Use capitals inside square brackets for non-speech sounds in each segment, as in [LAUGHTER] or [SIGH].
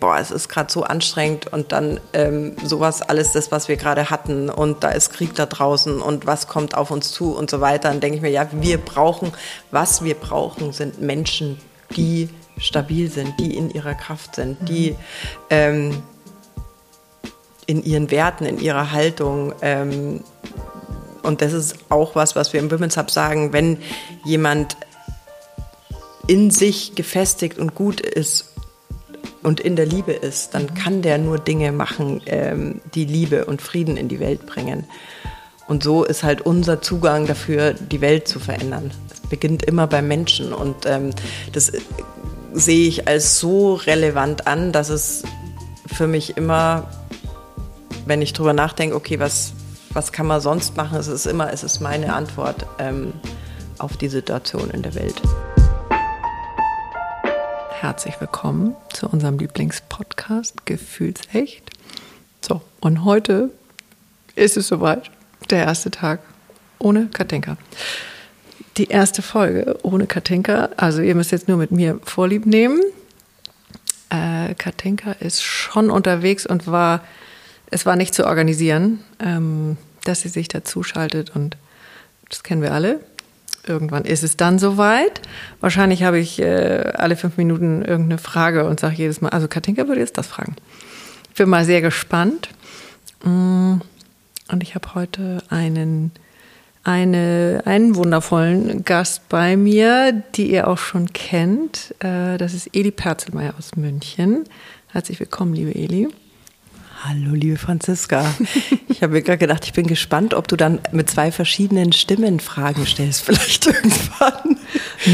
boah, es ist gerade so anstrengend und dann ähm, sowas alles das, was wir gerade hatten und da ist Krieg da draußen und was kommt auf uns zu und so weiter, dann denke ich mir, ja, wir brauchen, was wir brauchen, sind Menschen, die stabil sind, die in ihrer Kraft sind, die ähm, in ihren Werten, in ihrer Haltung ähm, und das ist auch was, was wir im Women's Hub sagen, wenn jemand in sich gefestigt und gut ist und in der Liebe ist, dann kann der nur Dinge machen, ähm, die Liebe und Frieden in die Welt bringen. Und so ist halt unser Zugang dafür, die Welt zu verändern. Es beginnt immer beim Menschen und ähm, das sehe ich als so relevant an, dass es für mich immer, wenn ich drüber nachdenke, okay, was, was kann man sonst machen, es ist immer, es ist meine Antwort ähm, auf die Situation in der Welt herzlich willkommen zu unserem Lieblingspodcast Gefühlsecht. So, und heute ist es soweit, der erste Tag ohne Katinka. Die erste Folge ohne Katinka, also ihr müsst jetzt nur mit mir Vorlieb nehmen. Äh, Katinka ist schon unterwegs und war, es war nicht zu organisieren, ähm, dass sie sich dazu schaltet und das kennen wir alle irgendwann ist es dann soweit. Wahrscheinlich habe ich äh, alle fünf Minuten irgendeine Frage und sage jedes Mal, also Katinka würde jetzt das fragen. Ich bin mal sehr gespannt. Mm, und ich habe heute einen, eine, einen wundervollen Gast bei mir, die ihr auch schon kennt. Äh, das ist Eli Perzelmeier aus München. Herzlich willkommen, liebe Eli. Hallo, liebe Franziska. Ich habe mir gerade gedacht, ich bin gespannt, ob du dann mit zwei verschiedenen Stimmen Fragen stellst, vielleicht irgendwann.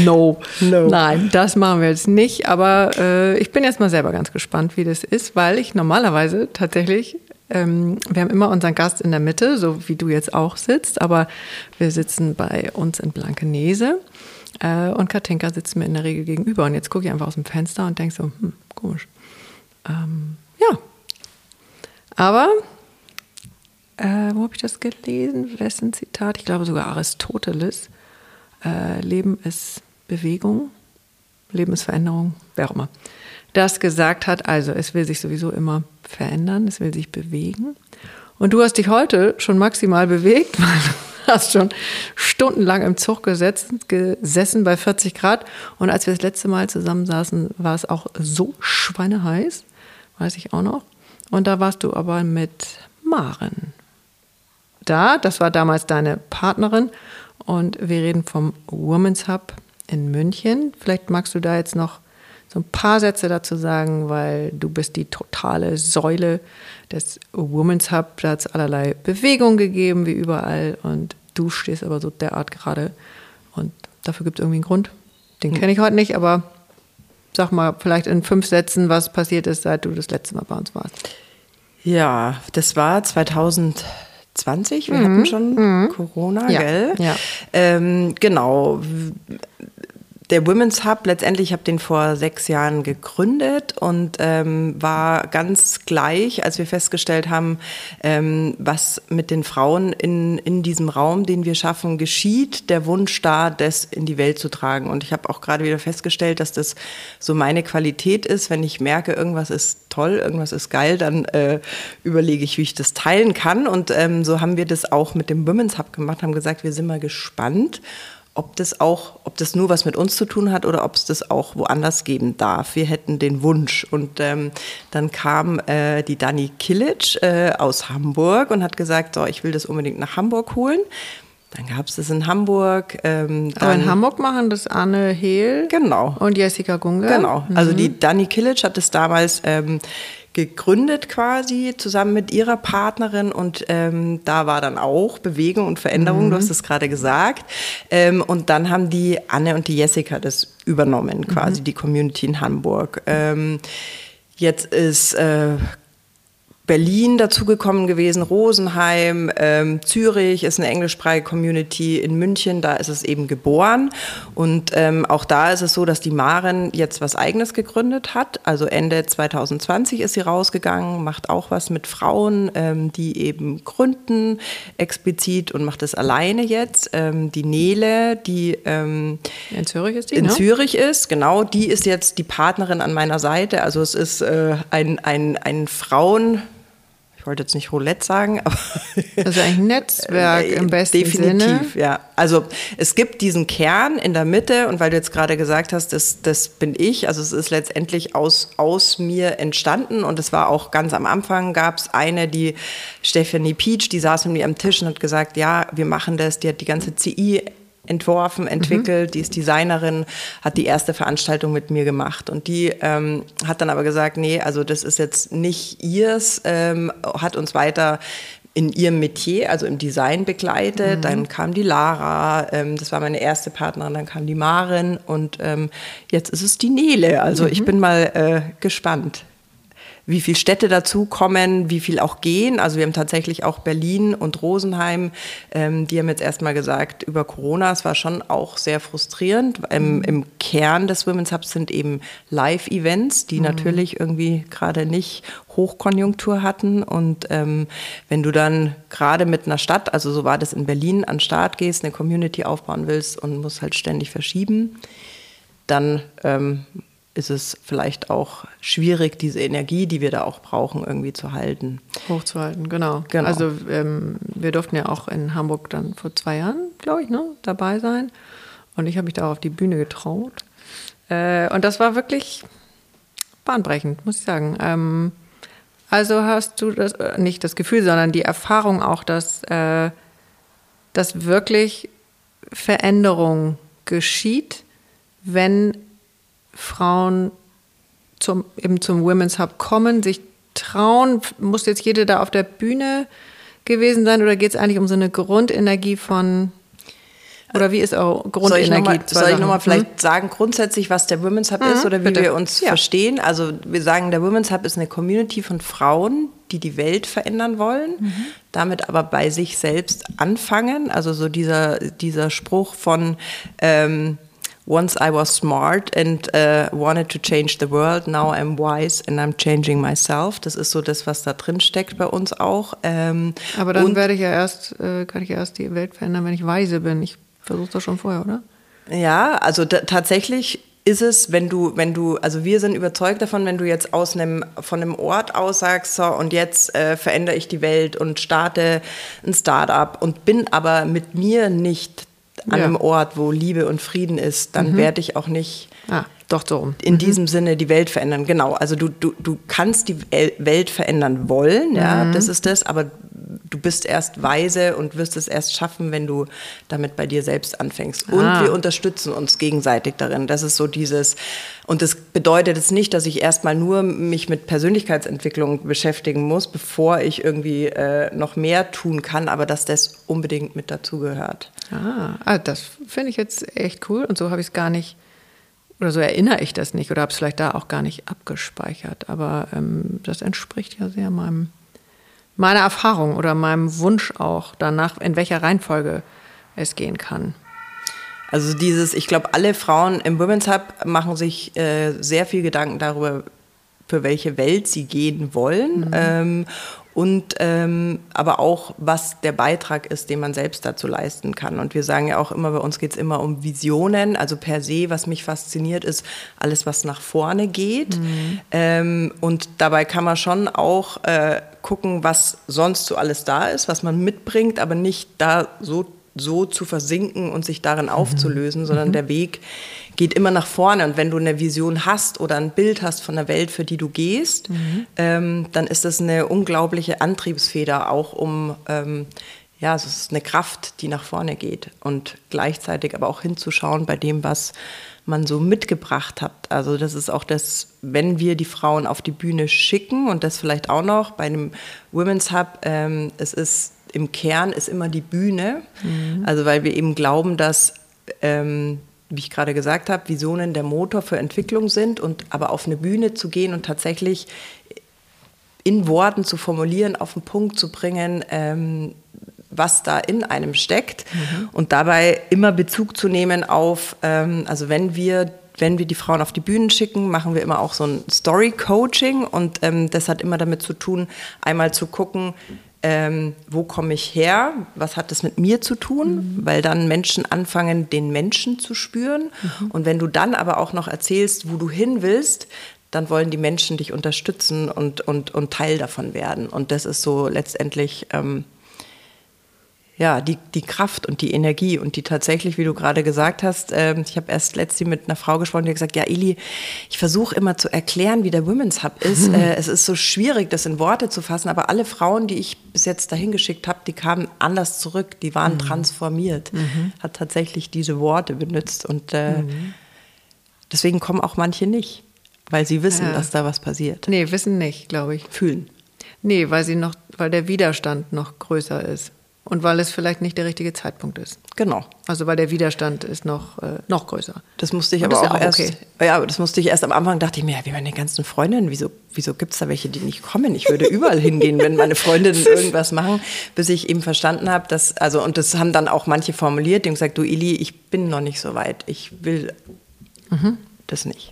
No, no. Nein, das machen wir jetzt nicht. Aber äh, ich bin jetzt mal selber ganz gespannt, wie das ist, weil ich normalerweise tatsächlich, ähm, wir haben immer unseren Gast in der Mitte, so wie du jetzt auch sitzt, aber wir sitzen bei uns in Blankenese. Äh, und Katinka sitzt mir in der Regel gegenüber. Und jetzt gucke ich einfach aus dem Fenster und denke so, hm, komisch. Ähm, ja, aber, äh, wo habe ich das gelesen? Wessen Zitat? Ich glaube sogar Aristoteles. Äh, Leben ist Bewegung, Leben ist Veränderung, wer auch immer. Das gesagt hat, also es will sich sowieso immer verändern, es will sich bewegen. Und du hast dich heute schon maximal bewegt, [LAUGHS] weil du hast schon stundenlang im Zug gesetzt, gesessen bei 40 Grad. Und als wir das letzte Mal zusammensaßen, war es auch so schweineheiß, weiß ich auch noch. Und da warst du aber mit Maren. Da, das war damals deine Partnerin. Und wir reden vom Women's Hub in München. Vielleicht magst du da jetzt noch so ein paar Sätze dazu sagen, weil du bist die totale Säule des Women's Hub. Da hat es allerlei Bewegung gegeben, wie überall. Und du stehst aber so derart gerade. Und dafür gibt es irgendwie einen Grund. Den kenne ich heute nicht, aber sag mal vielleicht in fünf Sätzen, was passiert ist, seit du das letzte Mal bei uns warst. Ja, das war 2020. Wir mhm. hatten schon mhm. Corona, ja. gell? Ja. Ähm, genau der Women's Hub, letztendlich, ich habe den vor sechs Jahren gegründet und ähm, war ganz gleich, als wir festgestellt haben, ähm, was mit den Frauen in, in diesem Raum, den wir schaffen, geschieht, der Wunsch da, das in die Welt zu tragen. Und ich habe auch gerade wieder festgestellt, dass das so meine Qualität ist. Wenn ich merke, irgendwas ist toll, irgendwas ist geil, dann äh, überlege ich, wie ich das teilen kann. Und ähm, so haben wir das auch mit dem Women's Hub gemacht, haben gesagt, wir sind mal gespannt ob das auch, ob das nur was mit uns zu tun hat oder ob es das auch woanders geben darf. Wir hätten den Wunsch. Und ähm, dann kam äh, die Dani Kilic äh, aus Hamburg und hat gesagt, so, ich will das unbedingt nach Hamburg holen. Dann gab es das in Hamburg. Ähm, Aber in Hamburg machen das Anne Hehl genau. und Jessica Gunge. Genau. Also die mhm. Dani Kilic hat es damals ähm, gegründet quasi zusammen mit ihrer Partnerin und ähm, da war dann auch Bewegung und Veränderung, mhm. du hast es gerade gesagt. Ähm, und dann haben die Anne und die Jessica das übernommen, quasi mhm. die Community in Hamburg. Ähm, jetzt ist äh, Berlin dazugekommen gewesen, Rosenheim, ähm, Zürich ist eine englischsprachige Community, in München, da ist es eben geboren. Und ähm, auch da ist es so, dass die Maren jetzt was Eigenes gegründet hat. Also Ende 2020 ist sie rausgegangen, macht auch was mit Frauen, ähm, die eben gründen explizit und macht es alleine jetzt. Ähm, die Nele, die ähm, in Zürich ist, die, in ne? Zürich ist, genau, die ist jetzt die Partnerin an meiner Seite. Also es ist äh, ein, ein, ein Frauen wollte jetzt nicht Roulette sagen, [LAUGHS] aber. Also ein Netzwerk äh, im besten definitiv, Sinne. Definitiv, ja. Also es gibt diesen Kern in der Mitte und weil du jetzt gerade gesagt hast, das, das bin ich, also es ist letztendlich aus, aus mir entstanden und es war auch ganz am Anfang gab es eine, die Stephanie Peach, die saß mit mir am Tisch und hat gesagt, ja, wir machen das, die hat die ganze CI entworfen, entwickelt, mhm. die ist Designerin, hat die erste Veranstaltung mit mir gemacht. Und die ähm, hat dann aber gesagt, nee, also das ist jetzt nicht ihrs, ähm, hat uns weiter in ihrem Metier, also im Design begleitet. Mhm. Dann kam die Lara, ähm, das war meine erste Partnerin, dann kam die Marin und ähm, jetzt ist es die Nele. Also mhm. ich bin mal äh, gespannt wie viele Städte dazu kommen, wie viel auch gehen. Also wir haben tatsächlich auch Berlin und Rosenheim, ähm, die haben jetzt erstmal gesagt, über Corona, es war schon auch sehr frustrierend. Im, mhm. im Kern des Women's Hubs sind eben Live-Events, die mhm. natürlich irgendwie gerade nicht Hochkonjunktur hatten. Und ähm, wenn du dann gerade mit einer Stadt, also so war das in Berlin, an den Start gehst, eine Community aufbauen willst und musst halt ständig verschieben, dann ähm, ist es vielleicht auch schwierig, diese Energie, die wir da auch brauchen, irgendwie zu halten. Hochzuhalten, genau. genau. Also ähm, wir durften ja auch in Hamburg dann vor zwei Jahren, glaube ich, ne, dabei sein. Und ich habe mich da auf die Bühne getraut. Äh, und das war wirklich bahnbrechend, muss ich sagen. Ähm, also hast du das, äh, nicht das Gefühl, sondern die Erfahrung auch, dass, äh, dass wirklich Veränderung geschieht, wenn Frauen zum, eben zum Women's Hub kommen, sich trauen? Muss jetzt jede da auf der Bühne gewesen sein oder geht es eigentlich um so eine Grundenergie von oder wie ist auch Grundenergie? Soll ich nochmal noch vielleicht hm? sagen, grundsätzlich, was der Women's Hub mhm, ist oder wie bitte. wir uns ja. verstehen? Also wir sagen, der Women's Hub ist eine Community von Frauen, die die Welt verändern wollen, mhm. damit aber bei sich selbst anfangen. Also so dieser, dieser Spruch von ähm, once I was smart and uh, wanted to change the world, now I'm wise and I'm changing myself. Das ist so das, was da drin steckt bei uns auch. Ähm, Aber dann werde ich ja erst, äh, kann ich erst die Welt verändern, wenn ich weise bin. Ich versuche das schon vorher, oder? Ja, also tatsächlich ist es, wenn du, wenn du, also wir sind überzeugt davon, wenn du jetzt aus einem, von einem Ort aus sagst, so, und jetzt äh, verändere ich die Welt und starte ein Startup und bin aber mit mir nicht an ja. einem Ort, wo Liebe und Frieden ist, dann mhm. werde ich auch nicht ah, doch so. in mhm. diesem Sinne die Welt verändern. Genau, also du, du, du kannst die Welt verändern wollen, ja, mhm. das ist das, aber du bist erst weise und wirst es erst schaffen, wenn du damit bei dir selbst anfängst. Und ah. wir unterstützen uns gegenseitig darin. Das ist so dieses, und das bedeutet jetzt nicht, dass ich erstmal nur mich mit Persönlichkeitsentwicklung beschäftigen muss, bevor ich irgendwie äh, noch mehr tun kann, aber dass das unbedingt mit dazugehört. Ah, ah das finde ich jetzt echt cool und so habe ich es gar nicht oder so erinnere ich das nicht oder habe es vielleicht da auch gar nicht abgespeichert. Aber ähm, das entspricht ja sehr meinem meiner Erfahrung oder meinem Wunsch auch danach, in welcher Reihenfolge es gehen kann. Also dieses, ich glaube, alle Frauen im Women's Hub machen sich äh, sehr viel Gedanken darüber, für welche Welt sie gehen wollen. Mhm. Ähm, und ähm, aber auch, was der Beitrag ist, den man selbst dazu leisten kann. Und wir sagen ja auch immer, bei uns geht es immer um Visionen. Also per se, was mich fasziniert, ist alles, was nach vorne geht. Mhm. Ähm, und dabei kann man schon auch äh, gucken, was sonst so alles da ist, was man mitbringt, aber nicht da so so zu versinken und sich darin mhm. aufzulösen, sondern mhm. der Weg geht immer nach vorne. Und wenn du eine Vision hast oder ein Bild hast von der Welt, für die du gehst, mhm. ähm, dann ist das eine unglaubliche Antriebsfeder, auch um, ähm, ja, es ist eine Kraft, die nach vorne geht und gleichzeitig aber auch hinzuschauen bei dem, was man so mitgebracht hat. Also das ist auch das, wenn wir die Frauen auf die Bühne schicken und das vielleicht auch noch bei einem Women's Hub, ähm, es ist im Kern ist immer die Bühne. Mhm. Also weil wir eben glauben, dass ähm, wie ich gerade gesagt habe, Visionen der Motor für Entwicklung sind und aber auf eine Bühne zu gehen und tatsächlich in Worten zu formulieren, auf den Punkt zu bringen, ähm, was da in einem steckt mhm. und dabei immer Bezug zu nehmen auf, ähm, also wenn wir wenn wir die Frauen auf die Bühnen schicken, machen wir immer auch so ein Story-Coaching und ähm, das hat immer damit zu tun, einmal zu gucken, ähm, wo komme ich her, was hat das mit mir zu tun, mhm. weil dann Menschen anfangen, den Menschen zu spüren. Mhm. Und wenn du dann aber auch noch erzählst, wo du hin willst, dann wollen die Menschen dich unterstützen und, und, und Teil davon werden. Und das ist so letztendlich ähm, ja, die, die Kraft und die Energie und die tatsächlich, wie du gerade gesagt hast, äh, ich habe erst letztens mit einer Frau gesprochen, die hat gesagt, ja, Eli, ich versuche immer zu erklären, wie der Women's Hub ist. [LAUGHS] Äh, es ist so schwierig, das in Worte zu fassen, aber alle Frauen, die ich bis jetzt dahin geschickt habe, die kamen anders zurück, die waren mhm. transformiert, mhm. hat tatsächlich diese Worte benutzt und äh, mhm. deswegen kommen auch manche nicht, weil sie wissen, ja. dass da was passiert. Nee, wissen nicht, glaube ich. Fühlen. Nee, weil sie noch, weil der Widerstand noch größer ist. Und weil es vielleicht nicht der richtige Zeitpunkt ist. Genau. Also weil der Widerstand ist noch, äh, noch größer. Das musste ich aber auch, ja auch, erst, okay. ja, das musste ich erst am Anfang, dachte ich mir, ja, wie meine ganzen Freundinnen, wieso, wieso gibt es da welche, die nicht kommen? Ich würde überall hingehen, wenn meine Freundinnen [LAUGHS] irgendwas machen, bis ich eben verstanden habe, dass, also, und das haben dann auch manche formuliert, die haben gesagt, du Ili, ich bin noch nicht so weit, ich will mhm. das nicht.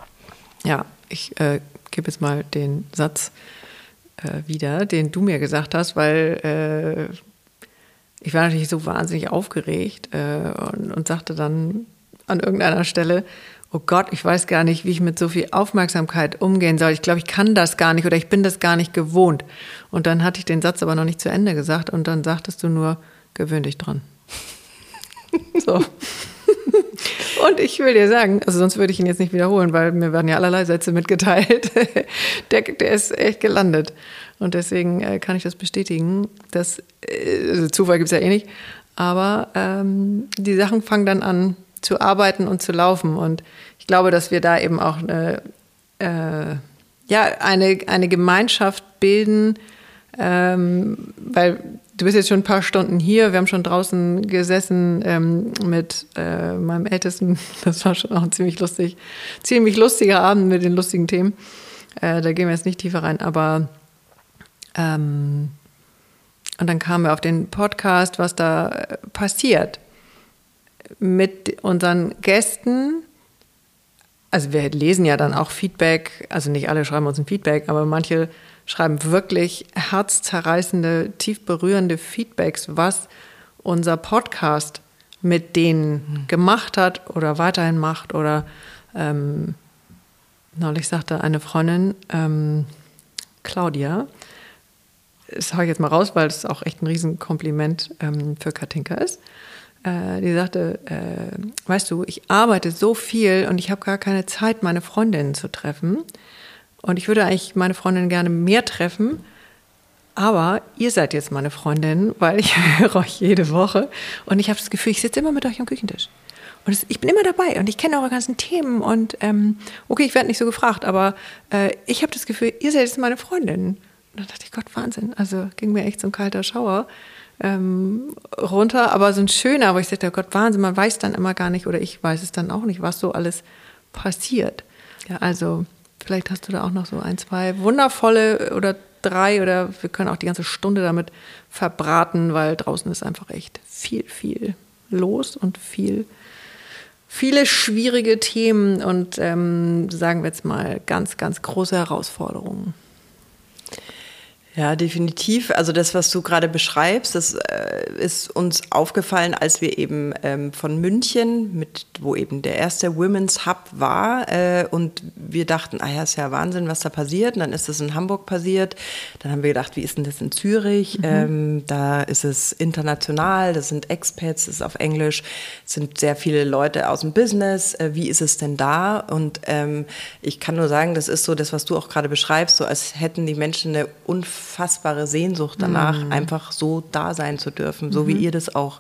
Ja, ich äh, gebe jetzt mal den Satz äh, wieder, den du mir gesagt hast, weil äh, ich war natürlich so wahnsinnig aufgeregt äh, und, und sagte dann an irgendeiner Stelle, oh Gott, ich weiß gar nicht, wie ich mit so viel Aufmerksamkeit umgehen soll. Ich glaube, ich kann das gar nicht oder ich bin das gar nicht gewohnt. Und dann hatte ich den Satz aber noch nicht zu Ende gesagt und dann sagtest du nur, gewöhn dich dran. [LAUGHS] so. Und ich will dir sagen, also sonst würde ich ihn jetzt nicht wiederholen, weil mir werden ja allerlei Sätze mitgeteilt. [LAUGHS] der, der ist echt gelandet. Und deswegen äh, kann ich das bestätigen. Dass, äh, also Zufall gibt es ja eh nicht. Aber ähm, die Sachen fangen dann an zu arbeiten und zu laufen. Und ich glaube, dass wir da eben auch eine, äh, ja, eine, eine Gemeinschaft bilden, ähm, weil du bist jetzt schon ein paar Stunden hier. Wir haben schon draußen gesessen ähm, mit äh, meinem Ältesten. [LAUGHS] Das war schon auch ein ziemlich lustig, ziemlich lustiger Abend mit den lustigen Themen. Äh, da gehen wir jetzt nicht tiefer rein, aber ähm, und dann kamen wir auf den Podcast, was da äh, passiert mit unseren Gästen. Also wir lesen ja dann auch Feedback, also nicht alle schreiben uns ein Feedback, aber manche schreiben wirklich herzzerreißende, tief berührende Feedbacks, was unser Podcast mit denen mhm. gemacht hat oder weiterhin macht. Oder ähm, neulich sagte eine Freundin, ähm, Claudia, das habe ich jetzt mal raus, weil es auch echt ein Riesenkompliment ähm, für Katinka ist. Äh, die sagte, äh, weißt du, ich arbeite so viel und ich habe gar keine Zeit, meine Freundinnen zu treffen. Und ich würde eigentlich meine Freundinnen gerne mehr treffen. Aber ihr seid jetzt meine Freundin, weil ich [LAUGHS] höre euch jede Woche. Und ich habe das Gefühl, ich sitze immer mit euch am Küchentisch. Und es, ich bin immer dabei und ich kenne eure ganzen Themen. Und ähm, okay, ich werde nicht so gefragt, aber äh, ich habe das Gefühl, ihr seid jetzt meine Freundin. Und dann dachte ich, Gott, Wahnsinn. Also ging mir echt so ein kalter Schauer ähm, runter, aber so ein schöner, wo ich sagte, Gott, Wahnsinn, man weiß dann immer gar nicht, oder ich weiß es dann auch nicht, was so alles passiert. Ja, also vielleicht hast du da auch noch so ein, zwei wundervolle oder drei oder wir können auch die ganze Stunde damit verbraten, weil draußen ist einfach echt viel, viel los und viel, viele schwierige Themen und ähm, sagen wir jetzt mal ganz, ganz große Herausforderungen. Ja, definitiv. Also das, was du gerade beschreibst, das äh, ist uns aufgefallen, als wir eben ähm, von München, mit, wo eben der erste Women's Hub war, äh, und wir dachten, ah ja, ist ja Wahnsinn, was da passiert. Und dann ist es in Hamburg passiert. Dann haben wir gedacht, wie ist denn das in Zürich? Mhm. Ähm, da ist es international, das sind Expats, das ist auf Englisch, es sind sehr viele Leute aus dem Business. Äh, wie ist es denn da? Und ähm, ich kann nur sagen, das ist so das, was du auch gerade beschreibst, so als hätten die Menschen eine unfassbare unfassbare Sehnsucht danach, mhm. einfach so da sein zu dürfen, so mhm. wie ihr das auch.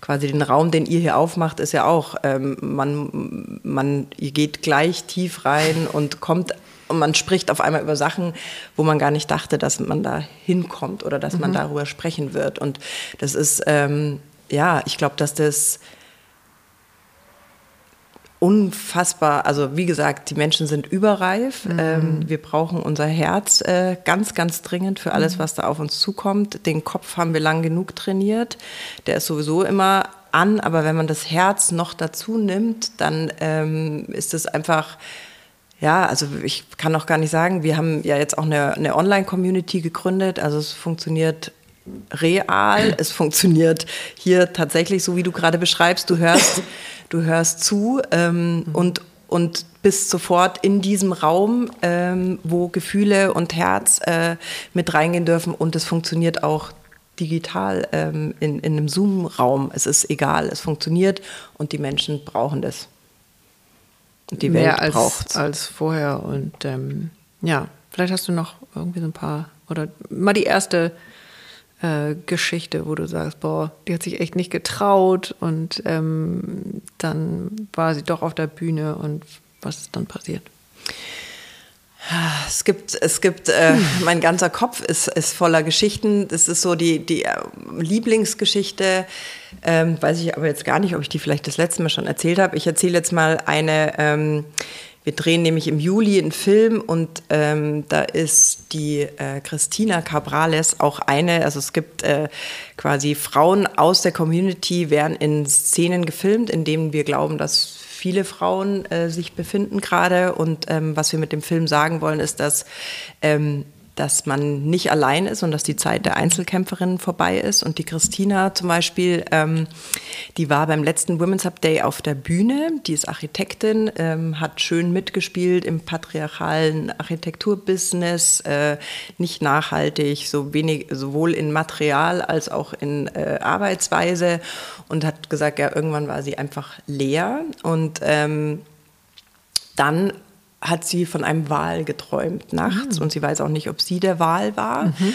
Quasi den Raum, den ihr hier aufmacht, ist ja auch, ähm, man, man, ihr geht gleich tief rein und kommt und man spricht auf einmal über Sachen, wo man gar nicht dachte, dass man da hinkommt oder dass mhm. man darüber sprechen wird. Und das ist, ähm, ja, ich glaube, dass das unfassbar, also wie gesagt, die Menschen sind überreif. Mhm. Ähm, wir brauchen unser Herz äh, ganz, ganz dringend für alles, mhm. was da auf uns zukommt. Den Kopf haben wir lang genug trainiert. Der ist sowieso immer an, aber wenn man das Herz noch dazu nimmt, dann ähm, ist es einfach ja, also ich kann auch gar nicht sagen, wir haben ja jetzt auch eine, eine Online-Community gegründet. Also es funktioniert real, es funktioniert hier tatsächlich so, wie du gerade beschreibst. Du hörst [LAUGHS] du hörst zu ähm, mhm. und, und bist sofort in diesem Raum, ähm, wo Gefühle und Herz äh, mit reingehen dürfen und es funktioniert auch digital ähm, in, in einem Zoom-Raum. Es ist egal, es funktioniert und die Menschen brauchen das. Und die Welt braucht es. als vorher. Und ähm, ja, vielleicht hast du noch irgendwie so ein paar, oder mal die erste äh, Geschichte, wo du sagst, boah, die hat sich echt nicht getraut und ähm, dann war sie doch auf der Bühne und was ist dann passiert? Es gibt, es gibt, äh, mein ganzer Kopf ist, ist voller Geschichten. Das ist so die, die äh, Lieblingsgeschichte. Ähm, weiß ich aber jetzt gar nicht, ob ich die vielleicht das letzte Mal schon erzählt habe. Ich erzähle jetzt mal eine, ähm, wir drehen nämlich im Juli einen Film und ähm, da ist die äh, Christina Cabrales auch eine. Also es gibt äh, quasi Frauen aus der Community, werden in Szenen gefilmt, in denen wir glauben, dass viele Frauen äh, sich befinden gerade. Und ähm, was wir mit dem Film sagen wollen, ist, dass ähm, dass man nicht allein ist und dass die Zeit der Einzelkämpferinnen vorbei ist. Und die Christina zum Beispiel, ähm, die war beim letzten Women's Up Day auf der Bühne. Die ist Architektin, ähm, hat schön mitgespielt im patriarchalen Architekturbusiness, äh, nicht nachhaltig, so wenig, sowohl in Material als auch in äh, Arbeitsweise und hat gesagt, ja, irgendwann war sie einfach leer und ähm, dann hat sie von einem Wal geträumt nachts mhm. und sie weiß auch nicht, ob sie der Wal war. Mhm.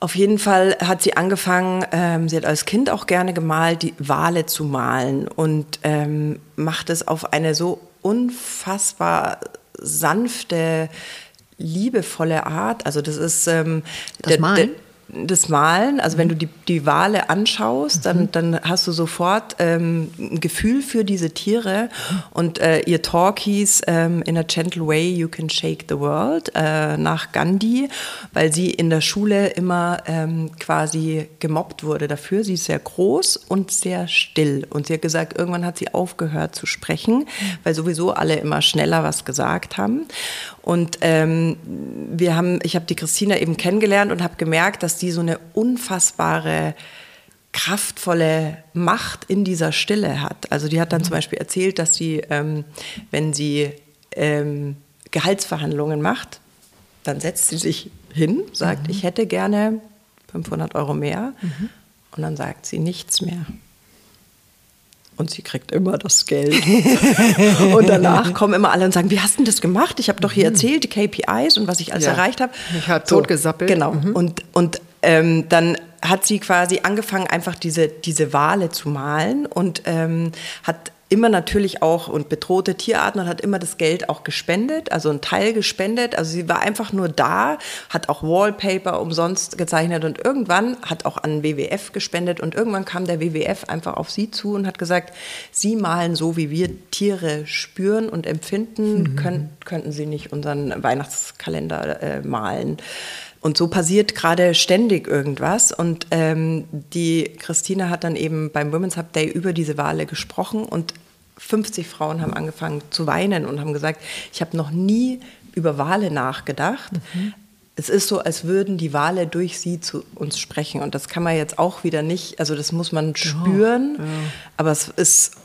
Auf jeden Fall hat sie angefangen, ähm, sie hat als Kind auch gerne gemalt, die Wale zu malen und ähm, macht es auf eine so unfassbar sanfte, liebevolle Art. Also das ist ähm, das Malen. Der, das Malen, also wenn du die, die Wale anschaust, dann, mhm. dann hast du sofort ähm, ein Gefühl für diese Tiere. Und äh, ihr Talk hieß ähm, In a Gentle Way You Can Shake the World äh, nach Gandhi, weil sie in der Schule immer ähm, quasi gemobbt wurde dafür. Sie ist sehr groß und sehr still. Und sie hat gesagt, irgendwann hat sie aufgehört zu sprechen, weil sowieso alle immer schneller was gesagt haben. Und ähm, wir haben, ich habe die Christina eben kennengelernt und habe gemerkt, dass die so eine unfassbare kraftvolle Macht in dieser Stille hat. Also die hat dann mhm. zum Beispiel erzählt, dass sie, ähm, wenn sie ähm, Gehaltsverhandlungen macht, dann setzt sie sich hin, sagt, mhm. ich hätte gerne 500 Euro mehr mhm. und dann sagt sie nichts mehr und sie kriegt immer das Geld. [LAUGHS] und danach kommen immer alle und sagen, wie hast du das gemacht? Ich habe doch hier mhm. erzählt, die KPIs und was ich alles ja. erreicht habe. Ich habe so, totgesappelt. Genau. Mhm. Und, und ähm, dann hat sie quasi angefangen, einfach diese, diese Wale zu malen und ähm, hat immer natürlich auch und bedrohte Tierarten und hat immer das Geld auch gespendet, also ein Teil gespendet. Also sie war einfach nur da, hat auch Wallpaper umsonst gezeichnet und irgendwann hat auch an WWF gespendet und irgendwann kam der WWF einfach auf sie zu und hat gesagt, sie malen so, wie wir Tiere spüren und empfinden, mhm. können, könnten sie nicht unseren Weihnachtskalender äh, malen. Und so passiert gerade ständig irgendwas. Und ähm, die Christina hat dann eben beim Women's Hub Day über diese Wale gesprochen und 50 Frauen haben angefangen zu weinen und haben gesagt, ich habe noch nie über Wale nachgedacht. Mhm. Es ist so, als würden die Wale durch sie zu uns sprechen. Und das kann man jetzt auch wieder nicht, also das muss man spüren, ja, ja. aber es ist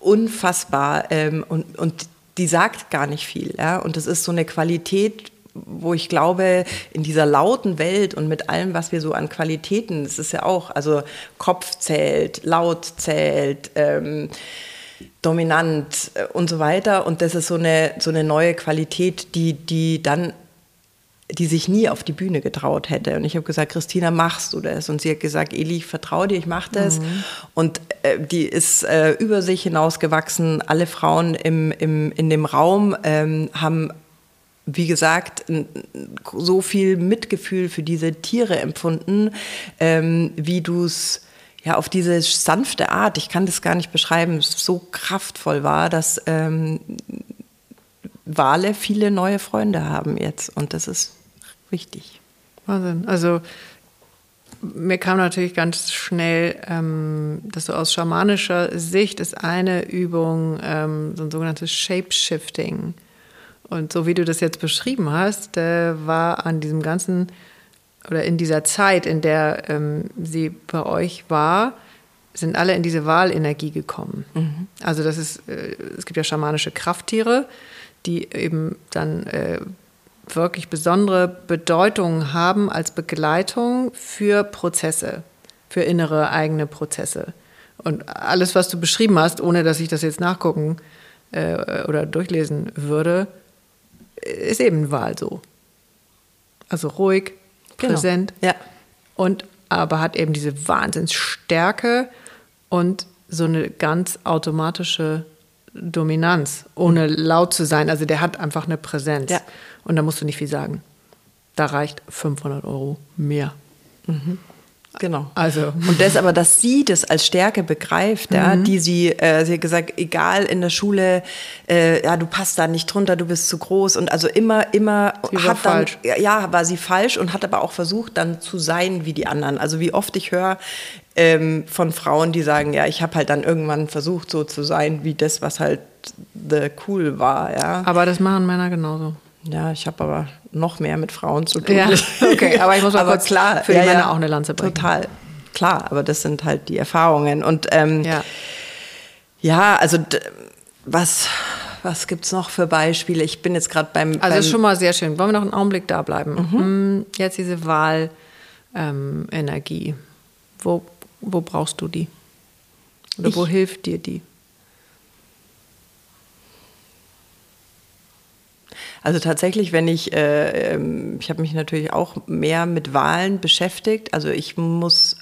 unfassbar. Ähm, und, und die sagt gar nicht viel. Ja? Und das ist so eine Qualität, wo ich glaube, in dieser lauten Welt und mit allem, was wir so an Qualitäten, das ist ja auch, also Kopf zählt, laut zählt, ähm, dominant äh, und so weiter. Und das ist so eine, so eine neue Qualität, die, die dann die sich nie auf die Bühne getraut hätte. Und ich habe gesagt, Christina, machst du das? Und sie hat gesagt, Eli, ich vertraue dir, ich mache das. Mhm. Und äh, die ist äh, über sich hinausgewachsen. Alle Frauen im, im, in dem Raum ähm, haben wie gesagt, so viel Mitgefühl für diese Tiere empfunden, ähm, wie du es ja, auf diese sanfte Art, ich kann das gar nicht beschreiben, so kraftvoll war, dass ähm, Wale viele neue Freunde haben jetzt und das ist wichtig. Wahnsinn. Also mir kam natürlich ganz schnell, ähm, dass so aus schamanischer Sicht ist eine Übung ähm, so ein sogenanntes Shapeshifting. Und so wie du das jetzt beschrieben hast, äh, war an diesem ganzen oder in dieser Zeit, in der ähm, sie bei euch war, sind alle in diese Wahlenergie gekommen. Mhm. Also das ist, äh, es gibt ja schamanische Krafttiere, die eben dann äh, wirklich besondere Bedeutung haben als Begleitung für Prozesse, für innere eigene Prozesse. Und alles, was du beschrieben hast, ohne dass ich das jetzt nachgucken äh, oder durchlesen würde, ist eben Wahl so. Also ruhig, genau. präsent. Ja. Und aber hat eben diese Wahnsinnsstärke und so eine ganz automatische Dominanz, ohne laut zu sein. Also der hat einfach eine Präsenz. Ja. Und da musst du nicht viel sagen. Da reicht 500 Euro mehr. Mhm. Genau. Also. Und das aber, dass sie das als Stärke begreift, mhm. ja, die sie, äh, sie hat gesagt, egal in der Schule, äh, ja, du passt da nicht drunter, du bist zu groß und also immer, immer sie hat dann, falsch. ja, war sie falsch und hat aber auch versucht, dann zu sein wie die anderen. Also wie oft ich höre, ähm, von Frauen, die sagen, ja, ich habe halt dann irgendwann versucht, so zu sein wie das, was halt the cool war, ja. Aber das machen Männer genauso. Ja, ich habe aber noch mehr mit Frauen zu tun. Ja, [LAUGHS] okay, aber ich muss mal aber kurz klar, für die ja, Männer ja, auch eine Lanze brechen. Total, klar, aber das sind halt die Erfahrungen. Und ähm, ja. ja, also was, was gibt es noch für Beispiele? Ich bin jetzt gerade beim. Also beim ist schon mal sehr schön. Wollen wir noch einen Augenblick da bleiben? Mhm. Hm, jetzt diese Wahlenergie. Ähm, wo, wo brauchst du die? Oder ich, wo hilft dir die? Also tatsächlich, wenn ich, äh, ähm, ich habe mich natürlich auch mehr mit Wahlen beschäftigt. Also ich muss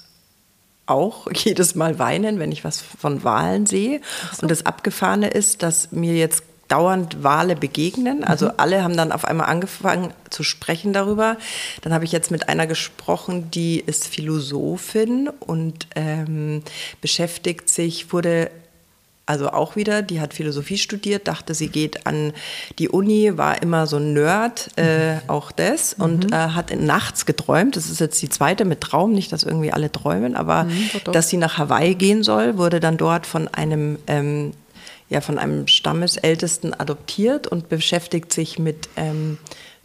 auch [LAUGHS] jedes Mal weinen, wenn ich was von Wahlen sehe. So. Und das Abgefahrene ist, dass mir jetzt dauernd Wale begegnen. Also mhm. alle haben dann auf einmal angefangen zu sprechen darüber. Dann habe ich jetzt mit einer gesprochen, die ist Philosophin und ähm, beschäftigt sich, wurde also auch wieder, die hat Philosophie studiert, dachte, sie geht an die Uni, war immer so ein Nerd, äh, auch das, und mhm. äh, hat nachts geträumt. Das ist jetzt die zweite mit Traum, nicht, dass irgendwie alle träumen, aber mhm, doch, doch. dass sie nach Hawaii gehen soll, wurde dann dort von einem, ähm, ja, von einem Stammesältesten adoptiert und beschäftigt sich mit, ähm,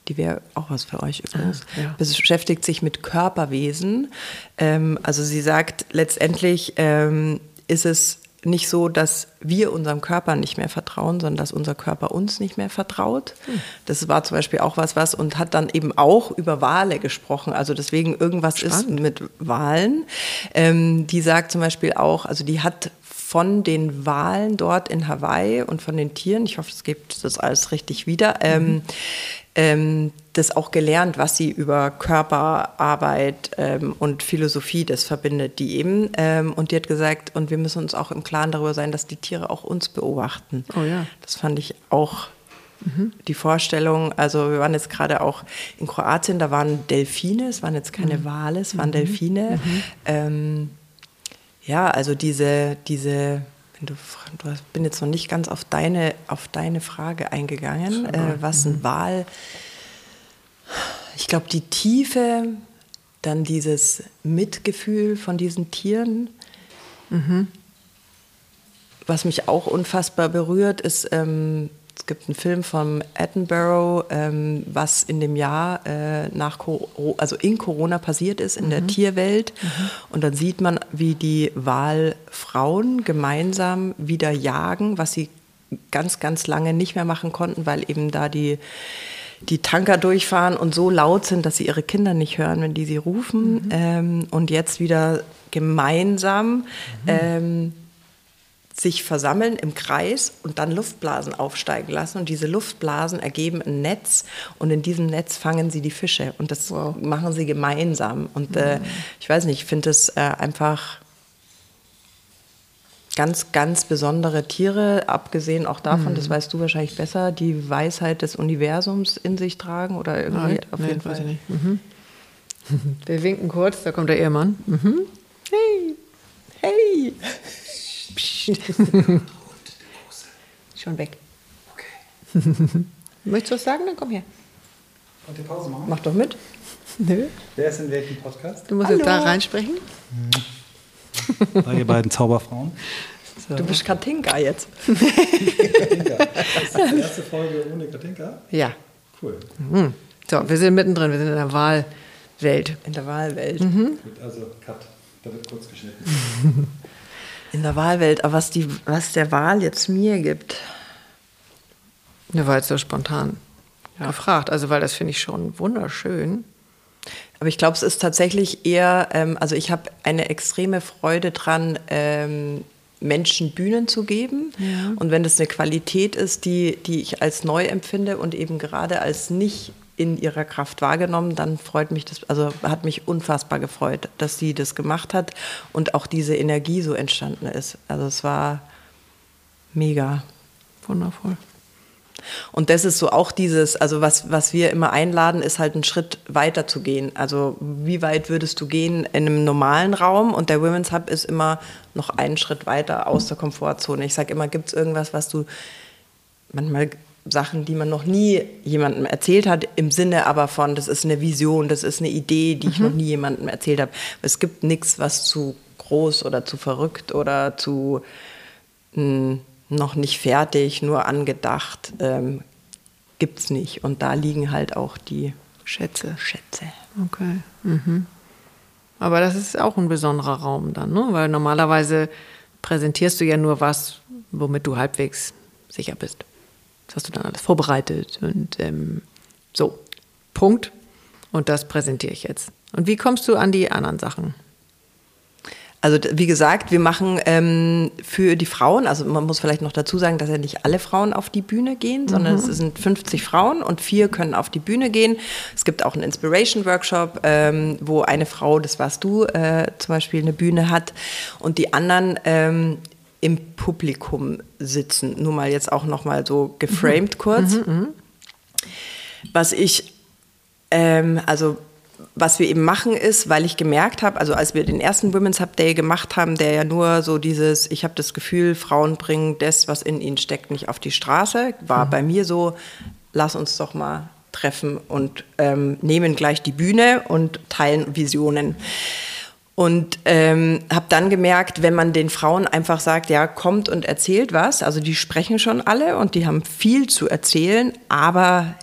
die wäre auch was für euch übrigens, ah, ja. beschäftigt sich mit Körperwesen. Ähm, also sie sagt, letztendlich ähm, ist es nicht so, dass wir unserem Körper nicht mehr vertrauen, sondern dass unser Körper uns nicht mehr vertraut. Hm. Das war zum Beispiel auch was, was und hat dann eben auch über Wale gesprochen. Also deswegen irgendwas Spannend. ist mit Walen. Ähm, die sagt zum Beispiel auch, also die hat von den Walen dort in Hawaii und von den Tieren, ich hoffe, es gibt das alles richtig wieder, ähm, mhm ähm, das auch gelernt, was sie über Körperarbeit ähm, und Philosophie das verbindet, die eben. Ähm, und die hat gesagt, und wir müssen uns auch im Klaren darüber sein, dass die Tiere auch uns beobachten. Oh ja. Das fand ich auch mhm. die Vorstellung. Also wir waren jetzt gerade auch in Kroatien, da waren Delfine, es waren jetzt keine mhm. Wale, es waren mhm. Delfine. Mhm. Ähm, ja, also diese, diese Du, du bin jetzt noch nicht ganz auf deine, auf deine Frage eingegangen, äh, was ein mhm. Ich glaube, die Tiefe, dann dieses Mitgefühl von diesen Tieren. Mhm. Was mich auch unfassbar berührt, ist ähm, es gibt einen Film von Attenborough, ähm, was in dem Jahr äh, nach also in Corona passiert ist in mhm. der Tierwelt. Mhm. Und dann sieht man, wie die Wahlfrauen gemeinsam wieder jagen, was sie ganz, ganz lange nicht mehr machen konnten, weil eben da die die Tanker durchfahren und so laut sind, dass sie ihre Kinder nicht hören, wenn die sie rufen. Mhm. Ähm, und jetzt wieder gemeinsam mhm. ähm, sich versammeln im Kreis und dann Luftblasen aufsteigen lassen. Und diese Luftblasen ergeben ein Netz und in diesem Netz fangen sie die Fische. Und das wow. machen sie gemeinsam. Und äh, mhm. ich weiß nicht, ich finde es äh, einfach ganz, ganz besondere Tiere, abgesehen auch davon, mhm. das weißt du wahrscheinlich besser, die Weisheit des Universums in sich tragen oder irgendwie Nein, auf nee, jeden Fall. Mhm. [LAUGHS] Wir winken kurz, da kommt der Ehemann. Mhm. Hey. Hey! [LAUGHS] Schon weg. Okay. [LAUGHS] Möchtest du was sagen? Dann komm her. Und die Pause machen? Mach doch mit. Nö. Wer ist in welchem Podcast? Du musst Hallo. jetzt da reinsprechen. [LAUGHS] Da ihr beiden Zauberfrauen. So. Du bist Katinka jetzt. [LAUGHS] Katinka. Das ist die erste Folge ohne Katinka? Ja. Cool. Mhm. So, wir sind mittendrin, wir sind in der Wahlwelt. In der Wahlwelt. Mhm. Gut, also Cut. Da wird kurz geschnitten. [LAUGHS] In der Wahlwelt, aber was, die, was der Wahl jetzt mir gibt. Ja, war jetzt so spontan ja. gefragt. Also, weil das finde ich schon wunderschön. Aber ich glaube, es ist tatsächlich eher, ähm, also ich habe eine extreme Freude dran, ähm, Menschen Bühnen zu geben. Ja. Und wenn das eine Qualität ist, die, die ich als neu empfinde und eben gerade als nicht in ihrer Kraft wahrgenommen, dann freut mich das, also hat mich unfassbar gefreut, dass sie das gemacht hat und auch diese Energie so entstanden ist. Also es war mega. Wundervoll. Und das ist so auch dieses, also was, was wir immer einladen, ist halt einen Schritt weiter zu gehen. Also wie weit würdest du gehen in einem normalen Raum? Und der Women's Hub ist immer noch einen Schritt weiter aus der Komfortzone. Ich sage immer, gibt es irgendwas, was du manchmal Sachen, die man noch nie jemandem erzählt hat, im Sinne aber von, das ist eine Vision, das ist eine Idee, die ich mhm. noch nie jemandem erzählt habe. Es gibt nichts, was zu groß oder zu verrückt oder zu mh, hm, noch nicht fertig, nur angedacht, ähm, gibt es nicht. Und da liegen halt auch die Schätze. Schätze. Okay. Mhm. Aber das ist auch ein besonderer Raum dann, ne? weil normalerweise präsentierst du ja nur was, womit du halbwegs sicher bist. Das hast du dann alles vorbereitet und ähm, so, Punkt. Und das präsentiere ich jetzt. Und wie kommst du an die anderen Sachen? Also wie gesagt, wir machen ähm, für die Frauen, also man muss vielleicht noch dazu sagen, dass ja nicht alle Frauen auf die Bühne gehen, sondern mhm. es sind 50 Frauen und vier können auf die Bühne gehen. Es gibt auch einen Inspiration-Workshop, ähm, wo eine Frau, das warst du, äh, zum Beispiel eine Bühne hat und die anderen ähm, im Publikum sitzen. Nur mal jetzt auch noch mal so geframed mhm. kurz. Mhm, mhm. Was ich, ähm, also was wir eben machen ist, weil ich gemerkt habe, also als wir den ersten Women's Hub Day gemacht haben, der ja nur so dieses, ich habe das Gefühl, Frauen bringen das, was in ihnen steckt, nicht auf die Straße, war mhm. bei mir so, lass uns doch mal treffen und ähm, nehmen gleich die Bühne und teilen Visionen. Und ähm, habe dann gemerkt, wenn man den Frauen einfach sagt, ja, kommt und erzählt was, also die sprechen schon alle und die haben viel zu erzählen, aber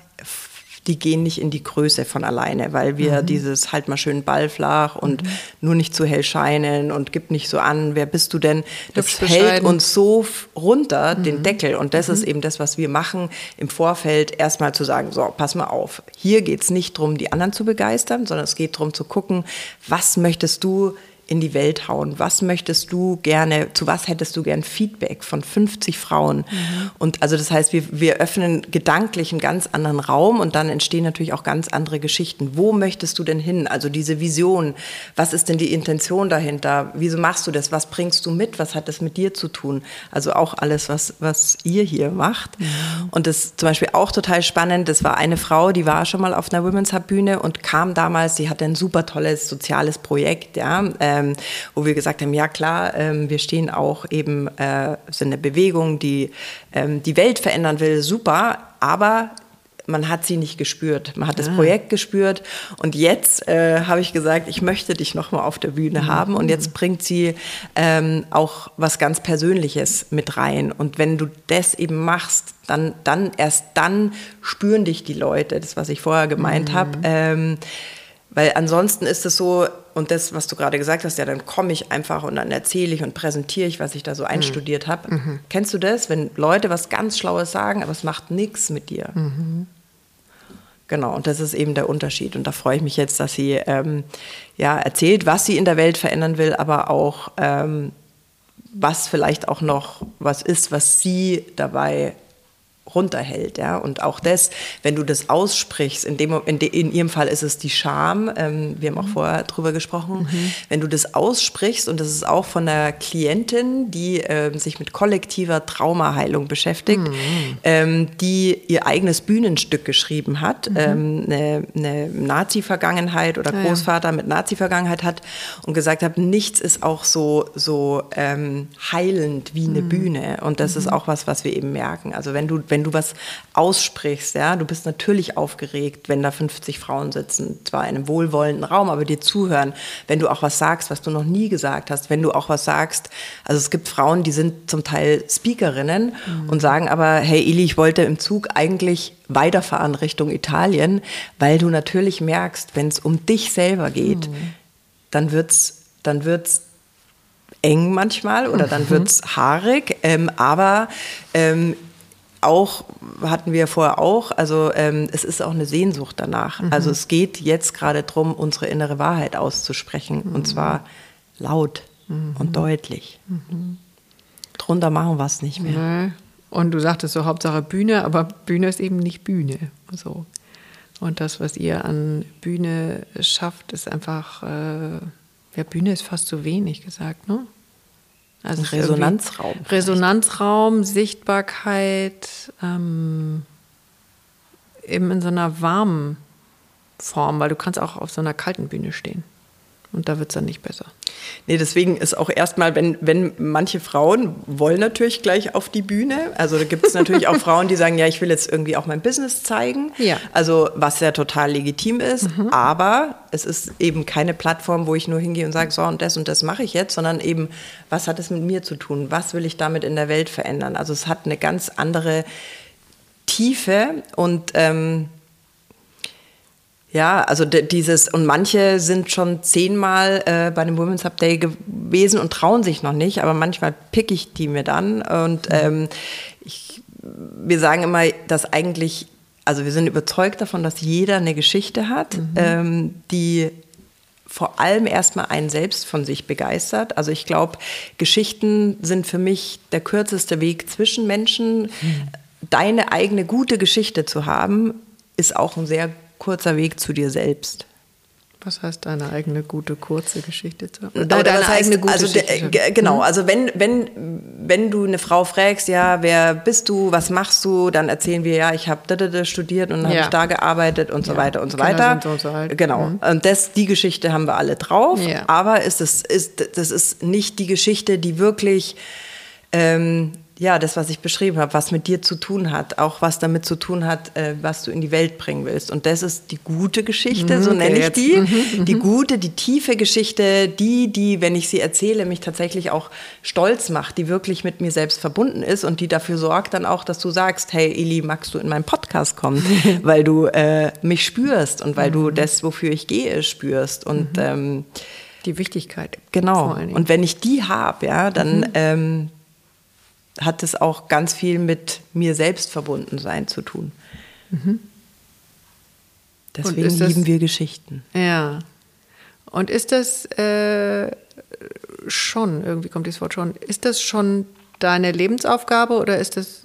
die gehen nicht in die Größe von alleine, weil wir mhm. dieses halt mal schön ballflach und mhm. nur nicht zu hell scheinen und gib nicht so an, wer bist du denn? Das hält uns so runter, mhm. den Deckel. Und das ist mhm. eben das, was wir machen im Vorfeld, erstmal zu sagen, so, pass mal auf, hier geht es nicht darum, die anderen zu begeistern, sondern es geht darum zu gucken, was möchtest du in die Welt hauen? Was möchtest du gerne, zu was hättest du gern Feedback von 50 Frauen? Mhm. Und also das heißt, wir, wir öffnen gedanklich einen ganz anderen Raum und dann entstehen natürlich auch ganz andere Geschichten. Wo möchtest du denn hin? Also diese Vision, was ist denn die Intention dahinter? Wieso machst du das? Was bringst du mit? Was hat das mit dir zu tun? Also auch alles, was, was ihr hier macht. Mhm. Und das ist zum Beispiel auch total spannend. Das war eine Frau, die war schon mal auf einer Women's Hub Bühne und kam damals, sie hatte ein super tolles soziales Projekt, ja. Äh, ähm, wo wir gesagt haben, ja klar, ähm, wir stehen auch eben, äh, sind eine Bewegung, die ähm, die Welt verändern will, super, aber man hat sie nicht gespürt. Man hat das ah. Projekt gespürt und jetzt äh, habe ich gesagt, ich möchte dich noch mal auf der Bühne mhm. haben und jetzt bringt sie ähm, auch was ganz Persönliches mit rein und wenn du das eben machst, dann, dann erst dann spüren dich die Leute, das was ich vorher gemeint mhm. habe, ähm, weil ansonsten ist es so, und das, was du gerade gesagt hast, ja, dann komme ich einfach und dann erzähle ich und präsentiere ich, was ich da so einstudiert habe. Mhm. Kennst du das, wenn Leute was ganz Schlaues sagen, aber es macht nichts mit dir? Mhm. Genau, und das ist eben der Unterschied. Und da freue ich mich jetzt, dass sie ähm, ja, erzählt, was sie in der Welt verändern will, aber auch, ähm, was vielleicht auch noch was ist, was sie dabei runterhält. Ja? Und auch das, wenn du das aussprichst, in, dem, in, de, in ihrem Fall ist es die Scham, ähm, wir haben auch vorher drüber gesprochen, mhm. wenn du das aussprichst, und das ist auch von der Klientin, die äh, sich mit kollektiver Traumaheilung beschäftigt, mhm. ähm, die ihr eigenes Bühnenstück geschrieben hat, mhm. ähm, eine, eine Nazi-Vergangenheit oder Großvater ja, ja. mit Nazi-Vergangenheit hat und gesagt hat, nichts ist auch so, so ähm, heilend wie eine mhm. Bühne. Und das ist mhm. auch was, was wir eben merken. Also wenn du, wenn du was aussprichst, ja, du bist natürlich aufgeregt, wenn da 50 Frauen sitzen, zwar in einem wohlwollenden Raum, aber dir zuhören, wenn du auch was sagst, was du noch nie gesagt hast, wenn du auch was sagst. Also es gibt Frauen, die sind zum Teil Speakerinnen mhm. und sagen aber, hey Ili, ich wollte im Zug eigentlich weiterfahren Richtung Italien, weil du natürlich merkst, wenn es um dich selber geht, mhm. dann wird's, dann wird's eng manchmal oder dann mhm. wird's haarig, ähm, aber ähm, auch, hatten wir vorher auch, also ähm, es ist auch eine Sehnsucht danach. Mhm. Also es geht jetzt gerade darum, unsere innere Wahrheit auszusprechen mhm. und zwar laut mhm. und deutlich. Mhm. Drunter machen wir es nicht mehr. Und du sagtest so Hauptsache Bühne, aber Bühne ist eben nicht Bühne. So. Und das, was ihr an Bühne schafft, ist einfach, äh, ja, Bühne ist fast zu wenig gesagt, ne? Also Resonanzraum. Resonanzraum, Sichtbarkeit, ähm, eben in so einer warmen Form, weil du kannst auch auf so einer kalten Bühne stehen. Und da wird es dann nicht besser. Nee, deswegen ist auch erstmal, wenn, wenn manche Frauen wollen natürlich gleich auf die Bühne. Also da gibt es natürlich auch [LAUGHS] Frauen, die sagen, ja, ich will jetzt irgendwie auch mein Business zeigen. Ja. Also was ja total legitim ist. Mhm. Aber es ist eben keine Plattform, wo ich nur hingehe und sage, so und das und das mache ich jetzt, sondern eben, was hat es mit mir zu tun? Was will ich damit in der Welt verändern? Also es hat eine ganz andere Tiefe und ähm, ja, also dieses, und manche sind schon zehnmal äh, bei einem Women's Hub Day gewesen und trauen sich noch nicht, aber manchmal pick ich die mir dann. Und ähm, ich, wir sagen immer, dass eigentlich, also wir sind überzeugt davon, dass jeder eine Geschichte hat, mhm. ähm, die vor allem erstmal einen selbst von sich begeistert. Also ich glaube, Geschichten sind für mich der kürzeste Weg zwischen Menschen. Mhm. Deine eigene gute Geschichte zu haben, ist auch ein sehr kurzer Weg zu dir selbst. Was heißt deine eigene gute kurze Geschichte? Oder deine heißt, eigene gute also Geschichte. De, genau, mhm. also wenn, wenn, wenn du eine Frau fragst, ja, wer bist du, was machst du, dann erzählen wir, ja, ich habe studiert und ja. habe ich da gearbeitet und so ja. weiter und so Kinder weiter. So so alt. Genau. Mhm. Und das, die Geschichte haben wir alle drauf, ja. aber ist es, ist, das ist nicht die Geschichte, die wirklich ähm, ja, das, was ich beschrieben habe, was mit dir zu tun hat, auch was damit zu tun hat, äh, was du in die Welt bringen willst. Und das ist die gute Geschichte, mhm, so nenne ich die. Mhm, die mhm. gute, die tiefe Geschichte, die, die, wenn ich sie erzähle, mich tatsächlich auch stolz macht, die wirklich mit mir selbst verbunden ist und die dafür sorgt dann auch, dass du sagst, hey Eli, magst du in meinen Podcast kommen, [LAUGHS] weil du äh, mich spürst und weil du mhm. das, wofür ich gehe, spürst. Und mhm. ähm, die Wichtigkeit. Genau. Und wenn ich die habe, ja, dann ähm, hat es auch ganz viel mit mir selbst verbunden sein zu tun. Mhm. Deswegen das, lieben wir Geschichten. Ja. Und ist das äh, schon, irgendwie kommt dieses Wort schon, ist das schon deine Lebensaufgabe oder ist das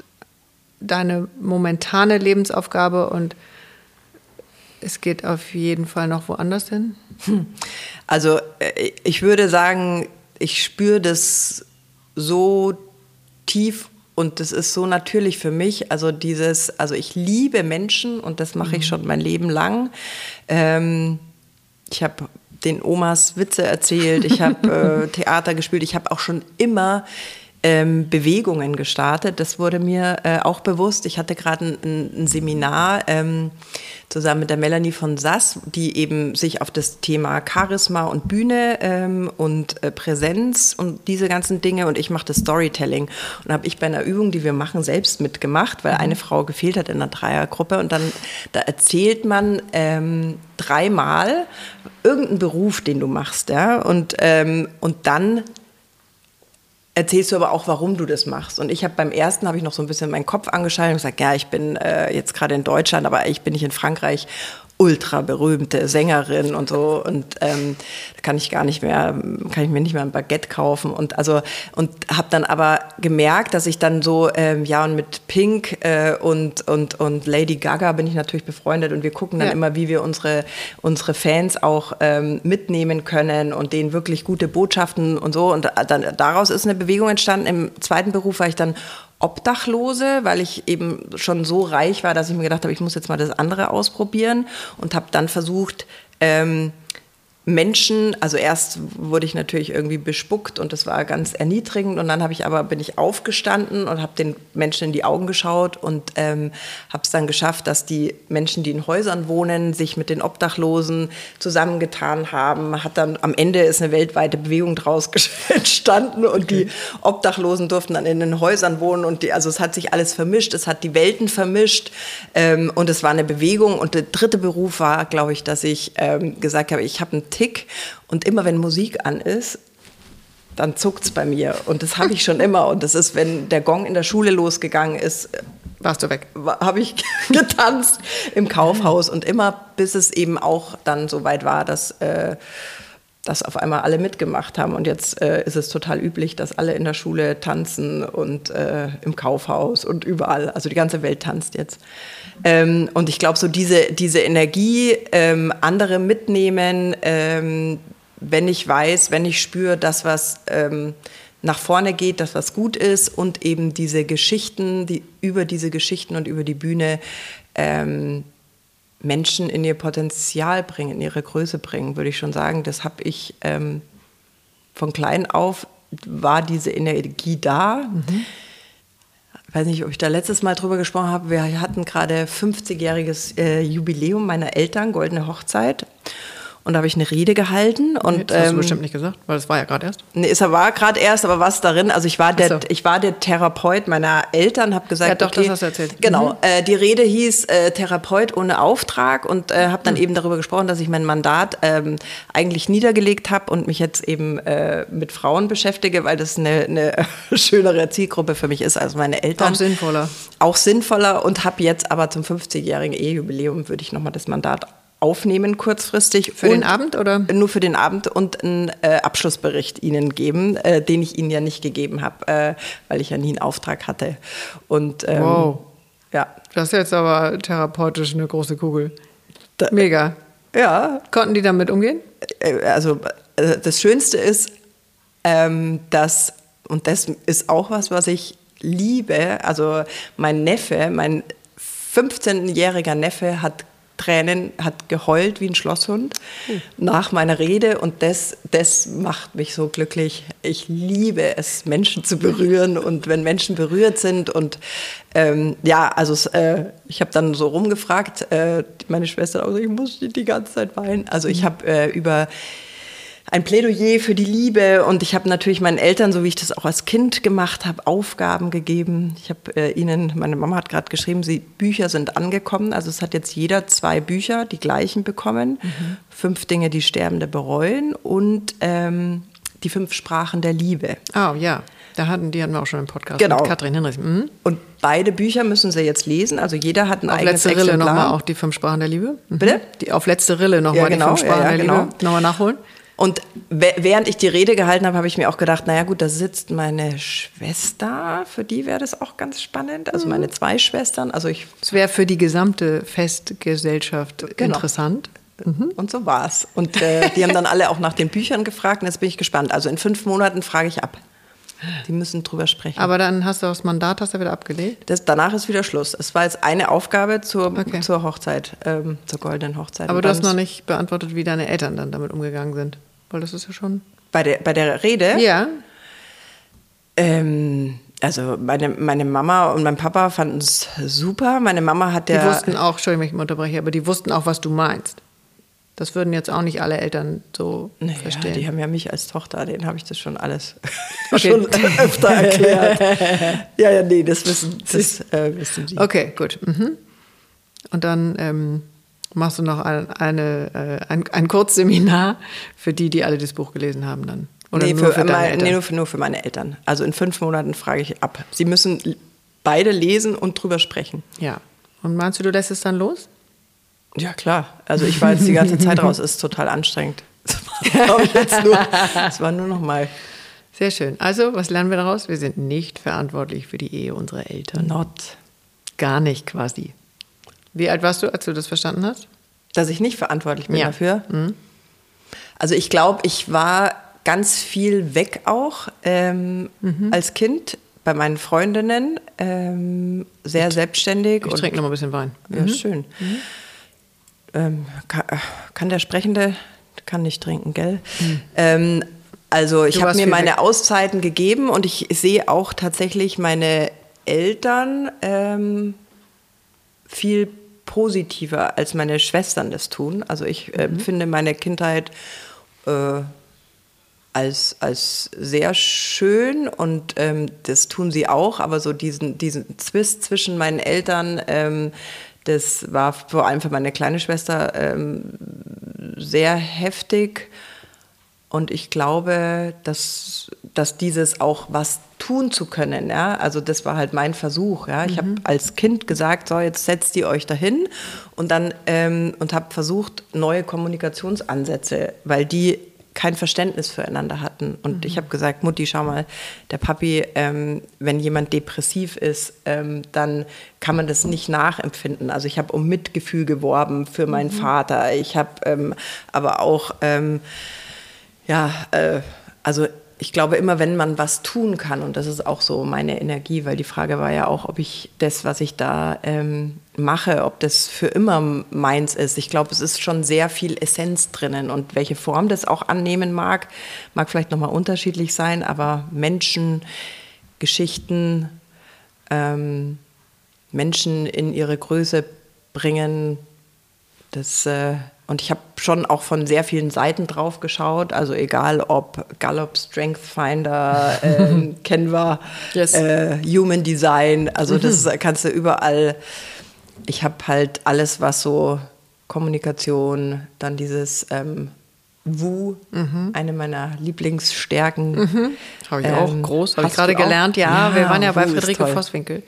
deine momentane Lebensaufgabe und es geht auf jeden Fall noch woanders hin? Hm. Also äh, ich würde sagen, ich spüre das so tief und das ist so natürlich für mich. Also dieses, also ich liebe Menschen und das mache ich mhm. schon mein Leben lang. Ähm, ich habe den Omas Witze erzählt, ich habe [LAUGHS] äh, Theater gespielt, ich habe auch schon immer ähm, Bewegungen gestartet. Das wurde mir äh, auch bewusst. Ich hatte gerade ein, ein, Seminar ähm, zusammen mit der Melanie von Sass, die eben sich auf das Thema Charisma und Bühne ähm, und äh, Präsenz und diese ganzen Dinge und ich machte Storytelling. Und habe ich bei einer Übung, die wir machen, selbst mitgemacht, weil mhm. eine Frau gefehlt hat in einer Dreiergruppe und dann da erzählt man ähm, dreimal irgendeinen Beruf, den du machst, ja, und, ähm, und dann erzählst du aber auch, warum du das machst. Und ich habe beim ersten habe ich noch so ein bisschen meinen Kopf angeschaltet und gesagt, ja, ich bin äh, jetzt gerade in Deutschland, aber ich bin nicht in Frankreich. Ultra berühmte Sängerin und so und ähm, da kann ich gar nicht mehr, kann ich mir nicht mehr ein Baguette kaufen und also und habe dann aber gemerkt, dass ich dann so ähm, ja und mit Pink äh, und und und Lady Gaga bin ich natürlich befreundet und wir gucken dann ja. immer, wie wir unsere unsere Fans auch ähm, mitnehmen können und denen wirklich gute Botschaften und so und dann daraus ist eine Bewegung entstanden. Im zweiten Beruf war ich dann Obdachlose, weil ich eben schon so reich war, dass ich mir gedacht habe, ich muss jetzt mal das andere ausprobieren und habe dann versucht, ähm, Menschen, also erst wurde ich natürlich irgendwie bespuckt und das war ganz erniedrigend und dann habe ich aber bin ich aufgestanden und habe den Menschen in die Augen geschaut und ähm, habe es dann geschafft, dass die Menschen, die in Häusern wohnen, sich mit den Obdachlosen zusammengetan haben. Hat dann am Ende ist eine weltweite Bewegung draus [LAUGHS] entstanden und okay. die Obdachlosen durften dann in den Häusern wohnen und die, also es hat sich alles vermischt, es hat die Welten vermischt ähm, und es war eine Bewegung und der dritte Beruf war, glaube ich, dass ich ähm, gesagt habe, ich habe einen Tick und immer wenn Musik an ist, dann zuckt es bei mir. Und das habe ich schon [LAUGHS] immer. Und das ist, wenn der Gong in der Schule losgegangen ist, warst du weg. Habe ich [LAUGHS] getanzt im Kaufhaus und immer, bis es eben auch dann so weit war, dass, äh, dass auf einmal alle mitgemacht haben. Und jetzt äh, ist es total üblich, dass alle in der Schule tanzen und äh, im Kaufhaus und überall. Also die ganze Welt tanzt jetzt. Ähm, und ich glaube, so diese, diese Energie, ähm, andere mitnehmen, ähm, wenn ich weiß, wenn ich spüre, dass was ähm, nach vorne geht, dass was gut ist und eben diese Geschichten, die über diese Geschichten und über die Bühne ähm, Menschen in ihr Potenzial bringen, in ihre Größe bringen, würde ich schon sagen. Das habe ich ähm, von klein auf, war diese Energie da. Mhm weiß nicht, ob ich da letztes Mal drüber gesprochen habe. Wir hatten gerade 50-jähriges äh, Jubiläum meiner Eltern, goldene Hochzeit. Und da habe ich eine Rede gehalten. Und, das hast du ähm, bestimmt nicht gesagt, weil es war ja gerade erst. Nee, es war gerade erst, aber was darin? Also ich war der, so. ich war der Therapeut meiner Eltern, habe gesagt, ja, doch, okay, das hast du erzählt. Genau, mhm. äh, die Rede hieß äh, Therapeut ohne Auftrag und äh, habe dann mhm. eben darüber gesprochen, dass ich mein Mandat ähm, eigentlich niedergelegt habe und mich jetzt eben äh, mit Frauen beschäftige, weil das eine, eine [LAUGHS] schönere Zielgruppe für mich ist als meine Eltern. Auch sinnvoller. Auch sinnvoller und habe jetzt aber zum 50-jährigen Ehejubiläum würde ich nochmal das Mandat aufnehmen kurzfristig. Für den Abend oder? Nur für den Abend und einen äh, Abschlussbericht Ihnen geben, äh, den ich Ihnen ja nicht gegeben habe, äh, weil ich ja nie einen Auftrag hatte. Und, ähm, wow. Ja. Das ist jetzt aber therapeutisch eine große Kugel. Mega. Ja. Konnten die damit umgehen? Äh, also äh, das Schönste ist, ähm, dass, und das ist auch was, was ich liebe, also mein Neffe, mein 15-jähriger Neffe hat Tränen, hat geheult wie ein Schlosshund mhm. nach meiner Rede und das, das macht mich so glücklich. Ich liebe es, Menschen zu berühren und wenn Menschen berührt sind und ähm, ja, also äh, ich habe dann so rumgefragt, äh, meine Schwester, also ich muss die ganze Zeit weinen. Also ich hm. habe äh, über ein Plädoyer für die Liebe und ich habe natürlich meinen Eltern, so wie ich das auch als Kind gemacht habe, Aufgaben gegeben. Ich habe äh, ihnen, meine Mama hat gerade geschrieben, sie Bücher sind angekommen. Also es hat jetzt jeder zwei Bücher, die gleichen bekommen. Mhm. Fünf Dinge, die Sterbende bereuen und ähm, die fünf Sprachen der Liebe. Oh ja. Da hatten, die hatten wir auch schon im Podcast genau. mit Katrin Hinrichs. Mhm. Und beide Bücher müssen sie jetzt lesen. Also jeder hat ein auf eigenes letzte Rille nochmal auch die fünf Sprachen der Liebe. Mhm. Bitte? Die, auf letzte Rille nochmal ja, genau, die fünf Sprachen ja, ja, der genau. Liebe. Nochmal nachholen. Und während ich die Rede gehalten habe, habe ich mir auch gedacht, naja gut, da sitzt meine Schwester, für die wäre das auch ganz spannend. Also meine zwei Schwestern. Also ich. Es wäre für die gesamte Festgesellschaft genau. interessant. Mhm. Und so war es. Und äh, die haben dann alle auch nach den Büchern gefragt und jetzt bin ich gespannt. Also in fünf Monaten frage ich ab. Die müssen drüber sprechen. Aber dann hast du das Mandat hast du wieder abgelehnt? Das, danach ist wieder Schluss. Es war jetzt eine Aufgabe zur, okay. zur Hochzeit, ähm, zur goldenen Hochzeit. Aber du hast noch nicht beantwortet, wie deine Eltern dann damit umgegangen sind. Weil das ist ja schon. Bei der, bei der Rede? Ja. Ähm, also meine, meine Mama und mein Papa fanden es super. Meine Mama hat ja. Die wussten auch, Entschuldigung, ich unterbreche, aber die wussten auch, was du meinst. Das würden jetzt auch nicht alle Eltern so naja, verstehen. Die haben ja mich als Tochter, denen habe ich das schon alles [LAUGHS] okay. schon öfter erklärt. ja, ja, nee, das wissen, das, äh, wissen die. Okay, gut. Mhm. Und dann ähm, machst du noch ein, eine, äh, ein, ein Kurzseminar für die, die alle das Buch gelesen haben dann? Oder nee, nur für, für mein, nee, nur, für, nur für meine Eltern. Also in fünf Monaten frage ich ab. Sie müssen beide lesen und drüber sprechen. Ja. Und meinst du, du lässt es dann los? Ja, klar. Also ich war jetzt die ganze Zeit raus, ist total anstrengend. [LAUGHS] Das war, jetzt nur, das war nur noch mal. Sehr schön. Also, was lernen wir daraus? Wir sind nicht verantwortlich für die Ehe unserer Eltern. Not. Gar nicht quasi. Wie alt warst du, als du das verstanden hast? Dass ich nicht verantwortlich bin ja. dafür? Mhm. Also ich glaube, ich war ganz viel weg auch ähm, mhm. als Kind bei meinen Freundinnen, ähm, sehr ich, selbstständig. Ich trinke noch mal ein bisschen Wein. Ja, mhm. schön. Mhm. Ähm, kann, kann, der Sprechende, kann nicht trinken, gell? Mhm. Ähm, also ich habe mir meine weg. Auszeiten gegeben und ich sehe auch tatsächlich meine Eltern ähm, viel positiver, als meine Schwestern das tun. Also ich äh, mhm. finde meine Kindheit äh, als, als sehr schön und ähm, das tun sie auch, aber so diesen, diesen Zwist zwischen meinen Eltern, ähm, das war vor allem für meine kleine Schwester ähm, sehr heftig. Und ich glaube, dass, dass dieses auch was tun zu können, ja, also das war halt mein Versuch, ja. Ich mhm. habe als Kind gesagt, so jetzt setzt ihr euch dahin und dann ähm, und habe versucht neue Kommunikationsansätze, weil die kein Verständnis füreinander hatten. Und mhm. ich habe gesagt, Mutti, schau mal, der Papi, ähm, wenn jemand depressiv ist, ähm, dann kann man das nicht nachempfinden. Also ich habe um Mitgefühl geworben für meinen mhm. Vater. Ich habe ähm, aber auch, ähm, ja, äh, also ich glaube immer, wenn man was tun kann, und das ist auch so meine Energie, weil die Frage war ja auch, ob ich das, was ich da ähm, mache, ob das für immer meins ist. Ich glaube, es ist schon sehr viel Essenz drinnen und welche Form das auch annehmen mag, mag vielleicht nochmal unterschiedlich sein, aber Menschen, Geschichten, ähm, Menschen in ihre Größe bringen, das äh, und ich habe schon auch von sehr vielen Seiten drauf geschaut, also egal ob Gallup, Strength Finder, [LAUGHS] äh, Canva, yes. äh, Human Design, also das mhm. kannst du überall. Ich habe halt alles, was so Kommunikation, dann dieses ähm, Wu, mhm. eine meiner Lieblingsstärken. Mhm. Habe ich ähm, auch groß, habe ich gerade gelernt. Ja, ja, wir waren ja bei Friederike Vosswinkel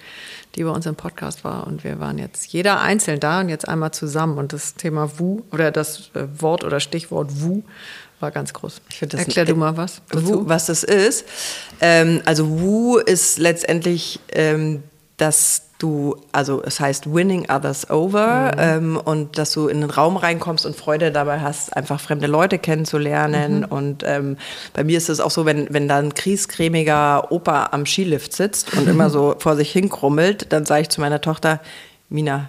die bei uns im Podcast war. Und wir waren jetzt jeder einzeln da und jetzt einmal zusammen. Und das Thema Wu oder das äh, Wort oder Stichwort Wu war ganz groß. Erklär du mal was. Wu, was das ist. Ähm, also Wu ist letztendlich ähm, das du, also es heißt winning others over mhm. ähm, und dass du in den Raum reinkommst und Freude dabei hast, einfach fremde Leute kennenzulernen. Mhm. Und ähm, bei mir ist es auch so, wenn, wenn da ein kriescremiger Opa am Skilift sitzt und immer [LAUGHS] so vor sich hinkrummelt, dann sage ich zu meiner Tochter, Mina,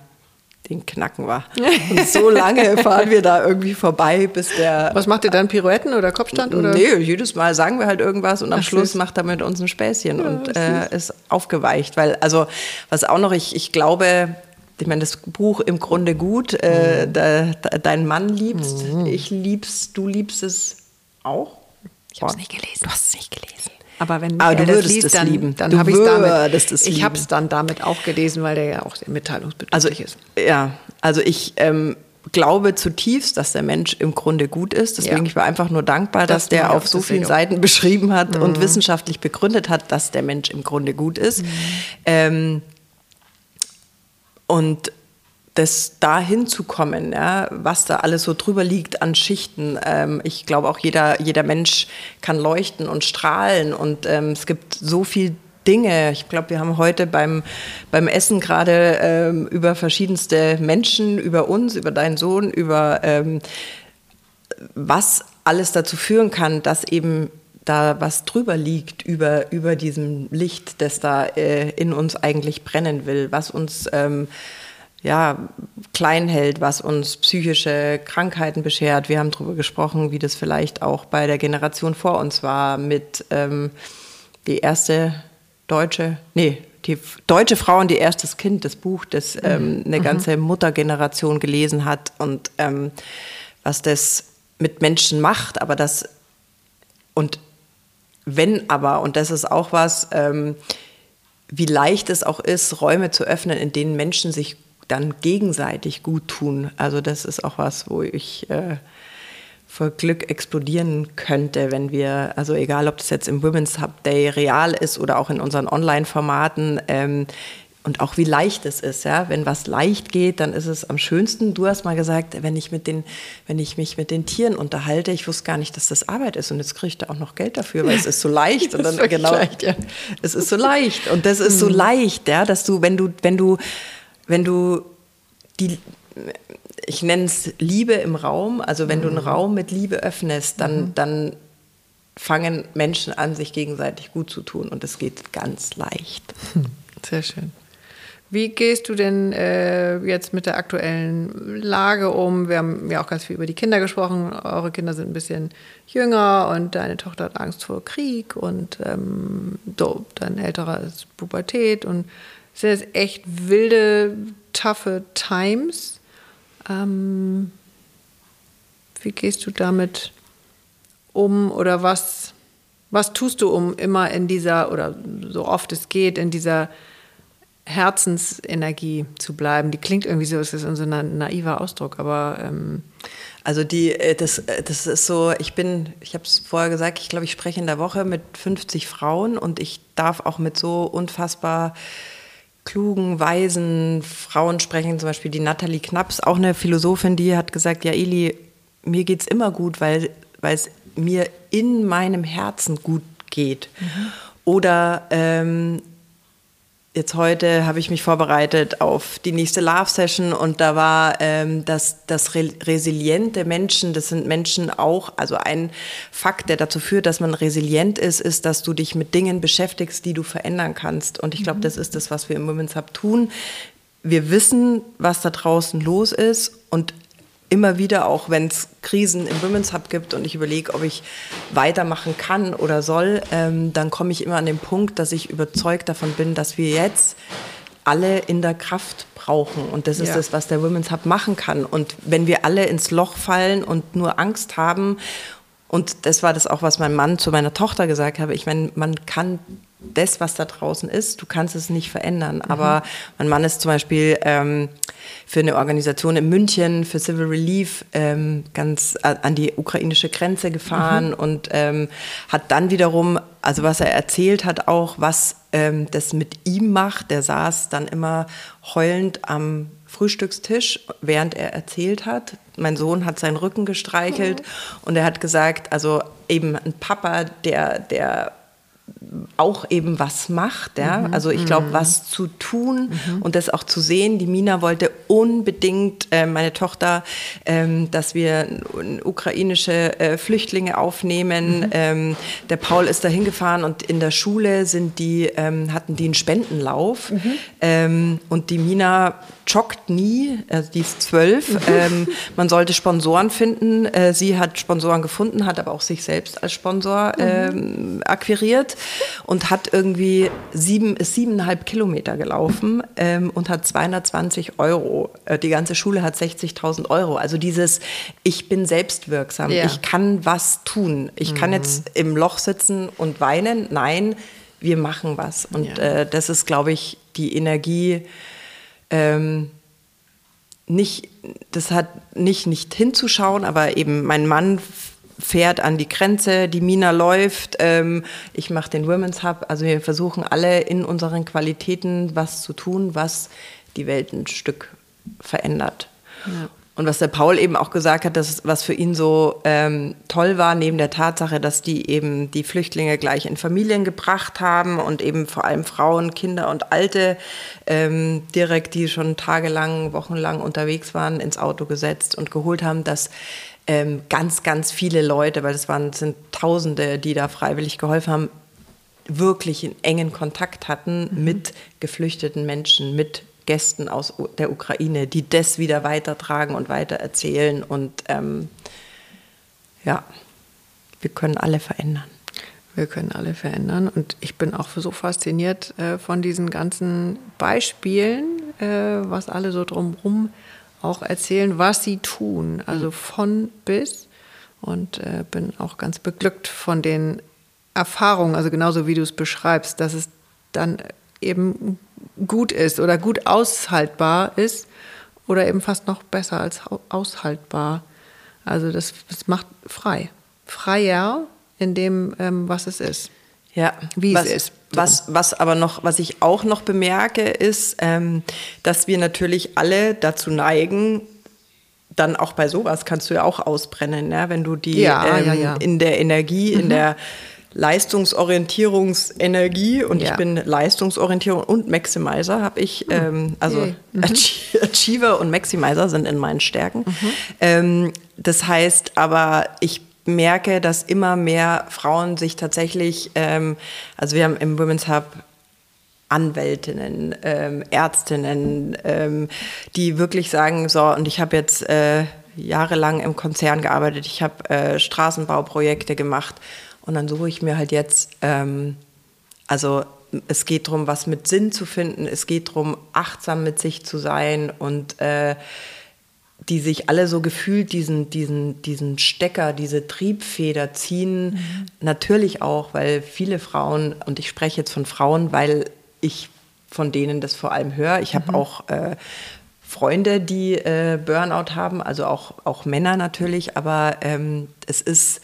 den knacken wir. Und so lange [LAUGHS] fahren wir da irgendwie vorbei, bis der. Was macht ihr dann? Pirouetten oder Kopfstand? Oder? Nee, jedes Mal sagen wir halt irgendwas und am Ach, Schluss süß. macht er mit uns ein Späßchen ja, und äh, ist aufgeweicht. Weil, also, was auch noch, ich, ich glaube, ich meine, das Buch im Grunde gut, äh, mhm. da, da, dein Mann liebst, mhm. ich liebst, du liebst es auch. Ich habe es nicht gelesen. Du hast es nicht gelesen. Aber wenn Aber du würdest liest, es dann, lieben. dann habe ich damit. Ich habe es dann damit auch gelesen, weil der ja auch sehr mitteilungsbedürftig also, ist. Ja, also ich ähm, glaube zutiefst, dass der Mensch im Grunde gut ist. Deswegen ja. ich war einfach nur dankbar, das dass der auf so vielen Seiten beschrieben hat mhm. und wissenschaftlich begründet hat, dass der Mensch im Grunde gut ist. Mhm. Ähm, und das dahin zu kommen, ja, was da alles so drüber liegt an Schichten. Ähm, ich glaube auch jeder, jeder Mensch kann leuchten und strahlen und ähm, es gibt so viel Dinge. Ich glaube, wir haben heute beim, beim Essen gerade ähm, über verschiedenste Menschen, über uns, über deinen Sohn, über ähm, was alles dazu führen kann, dass eben da was drüber liegt über, über diesem Licht, das da äh, in uns eigentlich brennen will, was uns ähm, ja, klein hält, was uns psychische Krankheiten beschert. Wir haben darüber gesprochen, wie das vielleicht auch bei der Generation vor uns war, mit ähm, die erste deutsche, nee, die deutsche Frau und ihr erstes Kind, das Buch, das ähm, mhm. eine mhm. ganze Muttergeneration gelesen hat und ähm, was das mit Menschen macht, aber das und wenn aber, und das ist auch was, ähm, wie leicht es auch ist, Räume zu öffnen, in denen Menschen sich dann gegenseitig gut tun. Also das ist auch was, wo ich äh, vor Glück explodieren könnte, wenn wir, also egal ob das jetzt im Women's Hub Day real ist oder auch in unseren Online-Formaten, ähm, und auch wie leicht es ist, ja. Wenn was leicht geht, dann ist es am schönsten. Du hast mal gesagt, wenn ich mit den, wenn ich mich mit den Tieren unterhalte, ich wusste gar nicht, dass das Arbeit ist und jetzt kriege ich da auch noch Geld dafür, weil es ist so leicht [LAUGHS] und dann genau, leicht, ja. es ist so leicht und das ist so mhm. leicht, ja, dass du, wenn du, wenn du, wenn du die, ich nenne es Liebe im Raum, also wenn mhm. du einen mhm. Raum mit Liebe öffnest, dann, mhm. dann fangen Menschen an, sich gegenseitig gut zu tun und es geht ganz leicht. Sehr schön. Wie gehst du denn äh, jetzt mit der aktuellen Lage um? Wir haben ja auch ganz viel über die Kinder gesprochen. Eure Kinder sind ein bisschen jünger und deine Tochter hat Angst vor Krieg und ähm, so, dein älterer ist Pubertät und es sind jetzt echt wilde, taffe Times. Ähm, wie gehst du damit um oder was, was tust du, um immer in dieser oder so oft es geht, in dieser Herzensenergie zu bleiben. Die klingt irgendwie so, es ist so ein naiver Ausdruck, aber ähm also die, äh, das, äh, das ist so, ich bin, ich habe es vorher gesagt, ich glaube, ich spreche in der Woche mit 50 Frauen und ich darf auch mit so unfassbar klugen, weisen Frauen sprechen, zum Beispiel die Nathalie Knaps, auch eine Philosophin, die hat gesagt, ja Eli, mir geht es immer gut, weil, weil es mir in meinem Herzen gut geht. Mhm. Oder ähm, jetzt heute habe ich mich vorbereitet auf die nächste Love Session und da war ähm, das, das re resiliente Menschen, das sind Menschen auch, also ein Fakt, der dazu führt, dass man resilient ist, ist, dass du dich mit Dingen beschäftigst, die du verändern kannst. Und ich glaube, mhm. das ist das, was wir im Women's Hub tun. Wir wissen, was da draußen los ist und immer wieder, auch wenn es Krisen im Women's Hub gibt und ich überlege, ob ich weitermachen kann oder soll, ähm, dann komme ich immer an den Punkt, dass ich überzeugt davon bin, dass wir jetzt alle in der Kraft brauchen. Und das ist ja. das, was der Women's Hub machen kann. Und wenn wir alle ins Loch fallen und nur Angst haben, und das war das auch, was mein Mann zu meiner Tochter gesagt habe, ich meine, man kann das, was da draußen ist, du kannst es nicht verändern. Mhm. Aber mein Mann ist zum Beispiel ähm, für eine Organisation in München, für Civil Relief, ähm, ganz an die ukrainische Grenze gefahren mhm. und ähm, hat dann wiederum, also was er erzählt hat, auch was ähm, das mit ihm macht. Der saß dann immer heulend am Frühstückstisch, während er erzählt hat. Mein Sohn hat seinen Rücken gestreichelt mhm. und er hat gesagt, also eben ein Papa, der, der auch eben was macht. Ja? Mhm. Also ich glaube, mhm. was zu tun mhm. und das auch zu sehen. Die Mina wollte unbedingt, äh, meine Tochter, ähm, dass wir ukrainische äh, Flüchtlinge aufnehmen. Mhm. Ähm, der Paul ist da hingefahren und in der Schule sind die, ähm, hatten die einen Spendenlauf. Mhm. Ähm, und die Mina joggt nie, also die ist zwölf. Mhm. Ähm, man sollte Sponsoren finden. Äh, sie hat Sponsoren gefunden, hat aber auch sich selbst als Sponsor ähm, akquiriert und hat irgendwie sieben, ist siebeneinhalb Kilometer gelaufen ähm, und hat 220 Euro. Äh, die ganze Schule hat 60.000 Euro. Also dieses, ich bin selbstwirksam, ja. ich kann was tun. Ich mhm. kann jetzt im Loch sitzen und weinen. Nein, wir machen was. Und ja. äh, das ist, glaube ich, die Energie, ähm, nicht, das hat nicht, nicht hinzuschauen, aber eben mein Mann fährt an die Grenze, die Mina läuft, ähm, ich mache den Women's Hub. Also wir versuchen alle in unseren Qualitäten was zu tun, was die Welt ein Stück verändert. Ja. Und was der Paul eben auch gesagt hat, dass was für ihn so ähm, toll war, neben der Tatsache, dass die eben die Flüchtlinge gleich in Familien gebracht haben und eben vor allem Frauen, Kinder und Alte ähm, direkt, die schon tagelang, wochenlang unterwegs waren, ins Auto gesetzt und geholt haben, dass ähm, ganz, ganz viele Leute, weil es waren, sind Tausende, die da freiwillig geholfen haben, wirklich in engen Kontakt hatten mhm. mit geflüchteten Menschen, mit Gästen aus der Ukraine, die das wieder weitertragen und weitererzählen. Und ähm, ja, wir können alle verändern. Wir können alle verändern. Und ich bin auch so fasziniert äh, von diesen ganzen Beispielen, äh, was alle so drumherum auch erzählen, was sie tun. Also von bis. Und äh, bin auch ganz beglückt von den Erfahrungen, also genauso wie du es beschreibst, dass es dann eben gut ist oder gut aushaltbar ist oder eben fast noch besser als aushaltbar. Also das, das macht frei. Freier in dem, ähm, was es ist. Ja, wie was, es ist. Was, was aber noch, was ich auch noch bemerke, ist, ähm, dass wir natürlich alle dazu neigen, dann auch bei sowas kannst du ja auch ausbrennen, ja? wenn du die ja, ähm, ja, ja. in der Energie, mhm. in der Leistungsorientierungsenergie und ich bin Leistungsorientierung und Maximizer habe ich, mhm. ähm, also okay. mhm. Achiever und Maximizer sind in meinen Stärken. Mhm. Ähm, das heißt aber, ich merke, dass immer mehr Frauen sich tatsächlich, ähm, also wir haben im Women's Hub Anwältinnen, ähm, Ärztinnen, ähm, die wirklich sagen, so, und ich habe jetzt äh, jahrelang im Konzern gearbeitet, ich habe äh, Straßenbauprojekte gemacht und dann suche ich mir halt jetzt, ähm, also es geht darum, was mit Sinn zu finden, es geht darum, achtsam mit sich zu sein und äh, die sich alle so gefühlt diesen, diesen, diesen Stecker, diese Triebfeder ziehen. Mhm. Natürlich auch, weil viele Frauen, und ich spreche jetzt von Frauen, weil ich von denen das vor allem höre. Ich habe mhm. auch äh, Freunde, die äh, Burnout haben, also auch, auch Männer natürlich, aber ähm, es ist,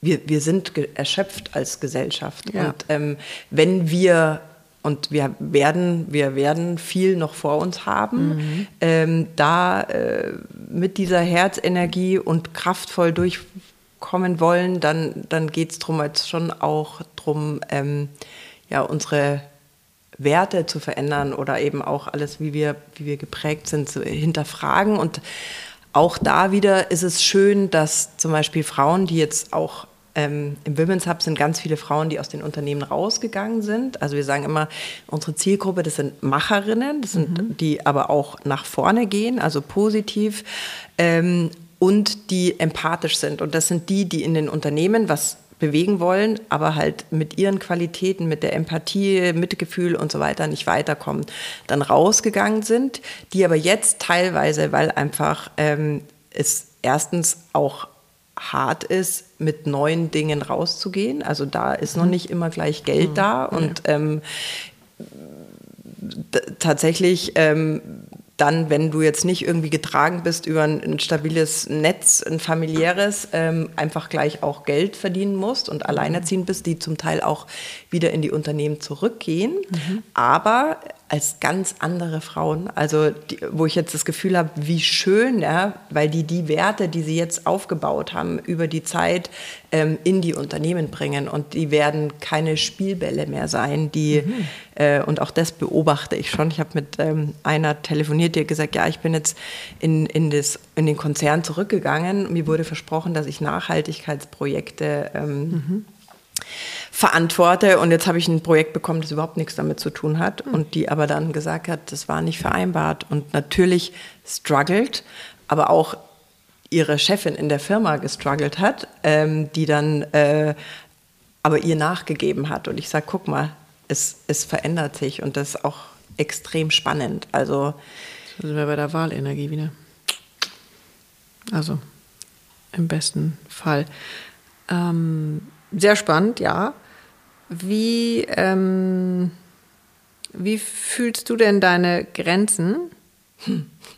wir, wir sind erschöpft als Gesellschaft. Ja. Und ähm, wenn wir und wir werden, wir werden viel noch vor uns haben, mhm. ähm, da äh, mit dieser Herzenergie und kraftvoll durchkommen wollen, dann, dann geht es darum, jetzt schon auch darum, ähm, ja, unsere Werte zu verändern oder eben auch alles, wie wir, wie wir geprägt sind, zu hinterfragen. Und auch da wieder ist es schön, dass zum Beispiel Frauen, die jetzt auch ähm, Im Women's Hub sind ganz viele Frauen, die aus den Unternehmen rausgegangen sind. Also wir sagen immer, unsere Zielgruppe, das sind Macherinnen, das sind mhm. die aber auch nach vorne gehen, also positiv. Ähm, und die empathisch sind. Und das sind die, die in den Unternehmen was bewegen wollen, aber halt mit ihren Qualitäten, mit der Empathie, Mitgefühl und so weiter nicht weiterkommen, dann rausgegangen sind, die aber jetzt teilweise, weil einfach ähm, es erstens auch hart ist, mit neuen Dingen rauszugehen. Also da ist noch mhm. nicht immer gleich Geld mhm. da und ähm, tatsächlich ähm, dann, wenn du jetzt nicht irgendwie getragen bist über ein, ein stabiles Netz, ein familiäres, ähm, einfach gleich auch Geld verdienen musst und alleinerziehend bist, die zum Teil auch wieder in die Unternehmen zurückgehen, mhm. aber als ganz andere Frauen, also die, wo ich jetzt das Gefühl habe, wie schön, ja, weil die die Werte, die sie jetzt aufgebaut haben, über die Zeit ähm, in die Unternehmen bringen und die werden keine Spielbälle mehr sein, die mhm. äh, und auch das beobachte ich schon. Ich habe mit ähm, einer telefoniert, die hat gesagt, ja, ich bin jetzt in, in, das, in den Konzern zurückgegangen. Mir wurde versprochen, dass ich Nachhaltigkeitsprojekte ähm, mhm verantworte. Und jetzt habe ich ein Projekt bekommen, das überhaupt nichts damit zu tun hat mhm. und die aber dann gesagt hat, das war nicht vereinbart und natürlich struggelt, aber auch ihre Chefin in der Firma gestruggelt hat, ähm, die dann äh, aber ihr nachgegeben hat. Und ich sage, guck mal, es, es verändert sich und das ist auch extrem spannend. Also das sind wir bei der Wahlenergie wieder. Also im besten Fall. Ähm, sehr spannend, ja. Wie, ähm, wie fühlst du denn deine Grenzen?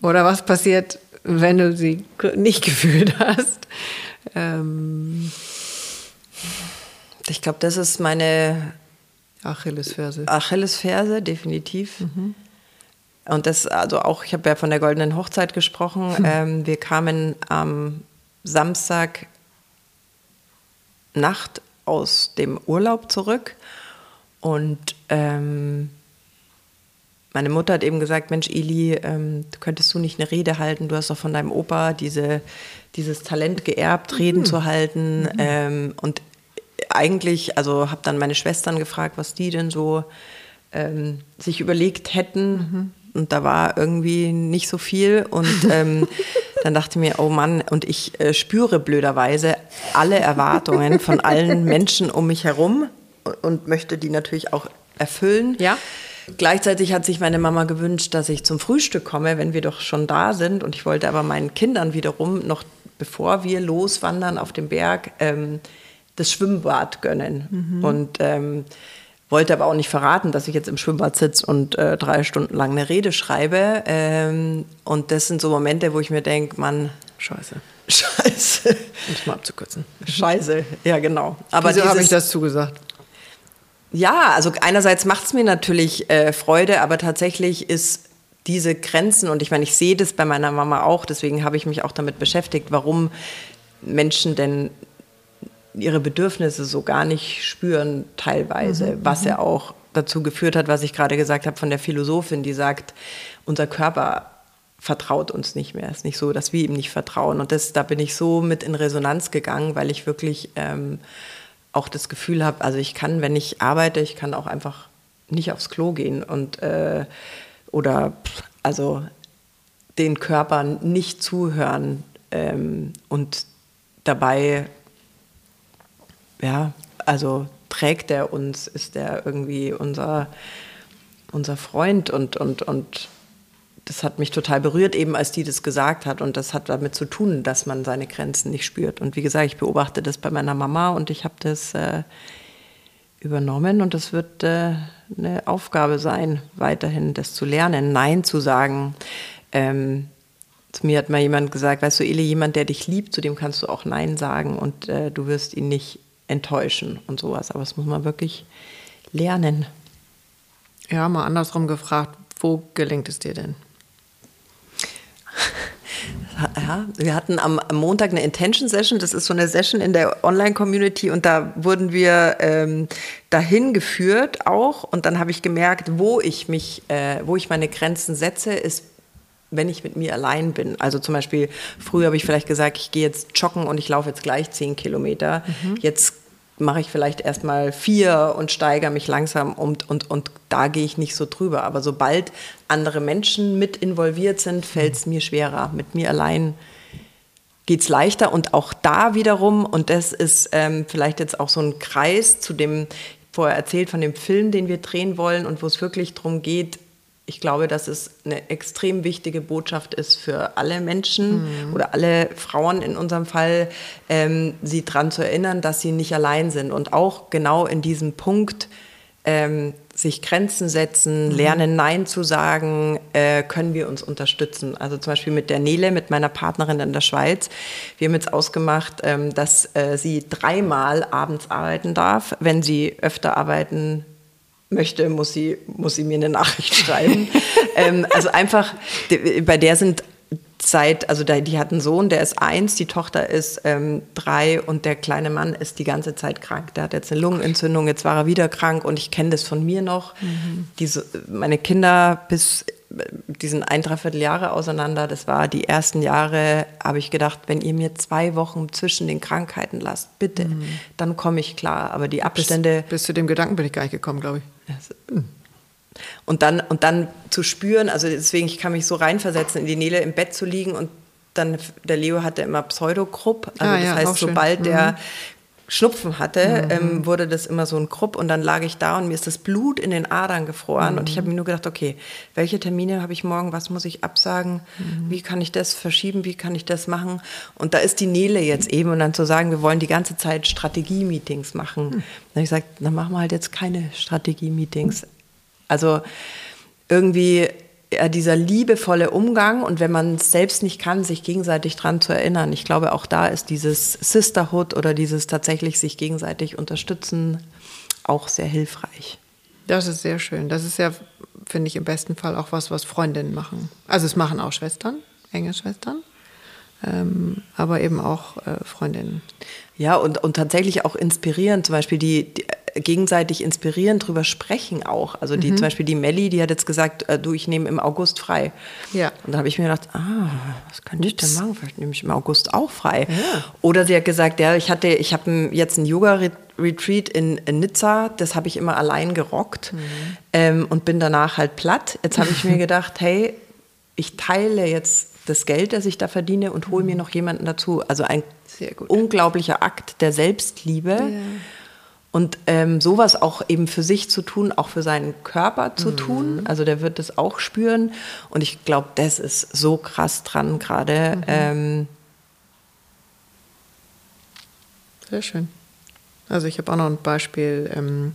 Oder was passiert, wenn du sie nicht gefühlt hast? Ähm ich glaube, das ist meine Achillesferse. Achillesferse, definitiv. Mhm. Und das, also auch, ich habe ja von der goldenen Hochzeit gesprochen. Hm. Ähm, wir kamen am Samstag Nacht aus dem Urlaub zurück und ähm, meine Mutter hat eben gesagt, Mensch, Eli, ähm, könntest du nicht eine Rede halten? Du hast doch von deinem Opa diese, dieses Talent geerbt, Reden mhm. zu halten. Mhm. Ähm, und eigentlich, also habe dann meine Schwestern gefragt, was die denn so ähm, sich überlegt hätten. Mhm. Und da war irgendwie nicht so viel. Und ähm, [LAUGHS] dann dachte ich mir, oh Mann, und ich äh, spüre blöderweise alle Erwartungen von allen [LAUGHS] Menschen um mich herum und, und möchte die natürlich auch erfüllen. Ja. Gleichzeitig hat sich meine Mama gewünscht, dass ich zum Frühstück komme, wenn wir doch schon da sind. Und ich wollte aber meinen Kindern wiederum noch, bevor wir loswandern auf dem Berg, ähm, das Schwimmbad gönnen. Mhm. Und ähm, wollte aber auch nicht verraten, dass ich jetzt im Schwimmbad sitze und äh, drei Stunden lang eine Rede schreibe. Ähm, und das sind so Momente, wo ich mir denke, Mann, scheiße. [LAUGHS] Scheiße. Um es mal abzukürzen. Scheiße, ja genau. Aber Wieso habe ich das zugesagt? Ja, also einerseits macht es mir natürlich äh, Freude, aber tatsächlich ist diese Grenzen, und ich meine, ich sehe das bei meiner Mama auch, deswegen habe ich mich auch damit beschäftigt, warum Menschen denn ihre Bedürfnisse so gar nicht spüren teilweise, mhm, was ja mhm. auch dazu geführt hat, was ich gerade gesagt habe von der Philosophin, die sagt, unser Körper vertraut uns nicht mehr. Es ist nicht so, dass wir ihm nicht vertrauen. Und das, da bin ich so mit in Resonanz gegangen, weil ich wirklich ähm, auch das Gefühl habe, also ich kann, wenn ich arbeite, ich kann auch einfach nicht aufs Klo gehen und äh, oder also den Körper nicht zuhören ähm, und dabei ja also trägt er uns, ist er irgendwie unser unser Freund und und und das hat mich total berührt, eben als die das gesagt hat. Und das hat damit zu tun, dass man seine Grenzen nicht spürt. Und wie gesagt, ich beobachte das bei meiner Mama und ich habe das äh, übernommen. Und das wird äh, eine Aufgabe sein, weiterhin das zu lernen, Nein zu sagen. Ähm, zu mir hat mal jemand gesagt, weißt du, Eli, jemand, der dich liebt, zu dem kannst du auch Nein sagen und äh, du wirst ihn nicht enttäuschen und sowas. Aber das muss man wirklich lernen. Ja, mal andersrum gefragt, wo gelingt es dir denn? [LAUGHS] Ja, wir hatten am Montag eine Intention Session. Das ist so eine Session in der Online-Community und da wurden wir ähm, dahin geführt auch. Und dann habe ich gemerkt, wo ich mich, äh, wo ich meine Grenzen setze, ist wenn ich mit mir allein bin. Also zum Beispiel, früher habe ich vielleicht gesagt, ich gehe jetzt joggen und ich laufe jetzt gleich zehn Kilometer. Mhm. Jetzt mache ich vielleicht erstmal vier und steigere mich langsam und, und, und da gehe ich nicht so drüber. Aber sobald andere Menschen mit involviert sind, fällt es mir schwerer. Mit mir allein geht es leichter und auch da wiederum, und das ist ähm, vielleicht jetzt auch so ein Kreis zu dem, vorher erzählt von dem Film, den wir drehen wollen und wo es wirklich darum geht, ich glaube, dass es eine extrem wichtige Botschaft ist für alle Menschen mhm. oder alle Frauen in unserem Fall, ähm, sie daran zu erinnern, dass sie nicht allein sind. Und auch genau in diesem Punkt, ähm, sich Grenzen setzen, mhm. lernen Nein zu sagen, äh, können wir uns unterstützen. Also zum Beispiel mit der Nele, mit meiner Partnerin in der Schweiz. Wir haben jetzt ausgemacht, ähm, dass äh, sie dreimal abends arbeiten darf. Wenn sie öfter arbeiten möchte, muss sie, muss sie mir eine Nachricht [LAUGHS] schreiben. ähm, also einfach, bei der sind seit, also die hat einen Sohn, der ist eins, die Tochter ist ähm, drei und der kleine Mann ist die ganze Zeit krank. Der hat jetzt eine Lungenentzündung, jetzt war er wieder krank und ich kenne das von mir noch. Mhm. Diese, meine Kinder bis die sind ein, dreiviertel Jahre auseinander. Das war die ersten Jahre, habe ich gedacht, wenn ihr mir zwei Wochen zwischen den Krankheiten lasst, bitte, mhm. dann komme ich klar. Aber die Abstände. Bis, bis, zu dem Gedanken bin ich gar nicht gekommen, glaube ich. Und dann, und dann zu spüren, also deswegen, ich kann mich so reinversetzen, in die Nele im Bett zu liegen und dann, der Leo hatte immer Pseudokrupp, also ah, das ja, heißt, sobald schön. der mhm. Schnupfen hatte, mhm. ähm, wurde das immer so ein Krupp und dann lag ich da und mir ist das Blut in den Adern gefroren mhm. und ich habe mir nur gedacht, okay, welche Termine habe ich morgen, was muss ich absagen, mhm. wie kann ich das verschieben, wie kann ich das machen und da ist die Nele jetzt eben und dann zu sagen, wir wollen die ganze Zeit Strategie-Meetings machen. Mhm. Dann habe ich gesagt, dann machen wir halt jetzt keine Strategie-Meetings. Also irgendwie dieser liebevolle Umgang und wenn man es selbst nicht kann, sich gegenseitig dran zu erinnern. Ich glaube, auch da ist dieses Sisterhood oder dieses tatsächlich sich gegenseitig unterstützen auch sehr hilfreich. Das ist sehr schön. Das ist ja, finde ich, im besten Fall auch was, was Freundinnen machen. Also es machen auch Schwestern, enge Schwestern, ähm, aber eben auch äh, Freundinnen. Ja, und, und tatsächlich auch inspirieren. Zum Beispiel die, die gegenseitig inspirieren, drüber sprechen auch. Also die, mhm. zum Beispiel die Melli, die hat jetzt gesagt, äh, du, ich nehme im August frei. Ja. Und da habe ich mir gedacht, ah, was könnte ich denn machen? Vielleicht nehme ich im August auch frei. Ja. Oder sie hat gesagt, ja, ich hatte, ich habe jetzt ein Yoga-Retreat in, in, Nizza, das habe ich immer allein gerockt mhm. ähm, und bin danach halt platt. Jetzt habe ich mir [LAUGHS] gedacht, hey, ich teile jetzt das Geld, das ich da verdiene und hole mir mhm. noch jemanden dazu. Also ein unglaublicher Akt der Selbstliebe. Ja. Und ähm, sowas auch eben für sich zu tun, auch für seinen Körper zu mhm. tun. Also der wird das auch spüren. Und ich glaube, das ist so krass dran gerade. Mhm. Ähm Sehr schön. Also ich habe auch noch ein Beispiel. Ähm,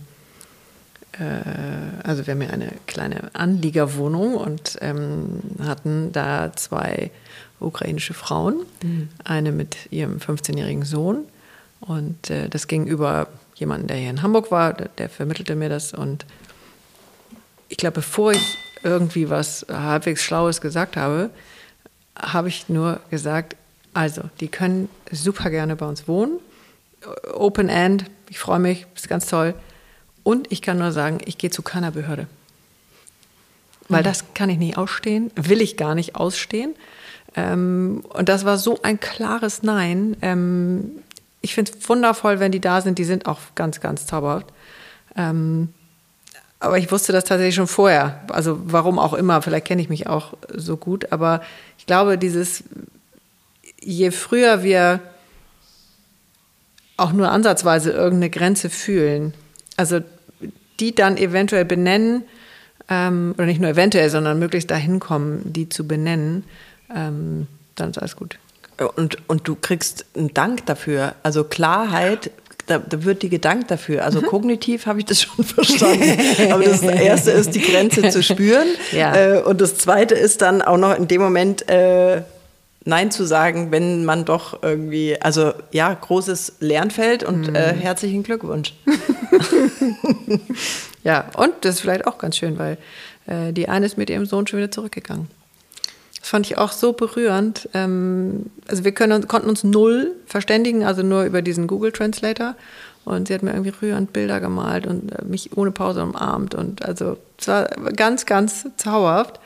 äh, also wir haben ja eine kleine Anliegerwohnung und ähm, hatten da zwei ukrainische Frauen. Mhm. Eine mit ihrem 15-jährigen Sohn Und äh, das ging über jemanden, der hier in Hamburg war, der, der vermittelte mir das. Und ich glaube, bevor ich irgendwie was halbwegs Schlaues gesagt habe, habe ich nur gesagt, also, die können super gerne bei uns wohnen. Open End, ich freue mich, ist ganz toll. Und ich kann nur sagen, ich gehe zu keiner Behörde. Weil mhm. das kann ich nicht ausstehen, will ich gar nicht ausstehen. Ähm, und das war so ein klares Nein. Ähm, ich finde es wundervoll, wenn die da sind. Die sind auch ganz, ganz zauberhaft. Ähm, aber ich wusste das tatsächlich schon vorher. Also warum auch immer, vielleicht kenne ich mich auch so gut. Aber ich glaube, dieses, je früher wir auch nur ansatzweise irgendeine Grenze fühlen, also die dann eventuell benennen, ähm, oder nicht nur eventuell, sondern möglichst dahin kommen, die zu benennen, ähm, dann ist alles gut. Und, und du kriegst einen Dank dafür. Also Klarheit, da, da wird dir gedankt dafür. Also mhm. kognitiv habe ich das schon [LAUGHS] verstanden. Aber das erste ist, die Grenze zu spüren. [LAUGHS] Ja. Äh, und das zweite ist dann auch noch in dem Moment, äh, Nein zu sagen, wenn man doch irgendwie, also ja, großes Lernfeld und mhm. äh, herzlichen Glückwunsch. [LAUGHS] ja, und das ist vielleicht auch ganz schön, weil äh, die eine ist mit ihrem Sohn schon wieder zurückgegangen. Das fand ich auch so berührend. Ähm, also wir können, konnten uns null verständigen, also nur über diesen Google Translator. Und sie hat mir irgendwie rührend Bilder gemalt und äh, mich ohne Pause umarmt. Und also es war ganz, ganz zauberhaft.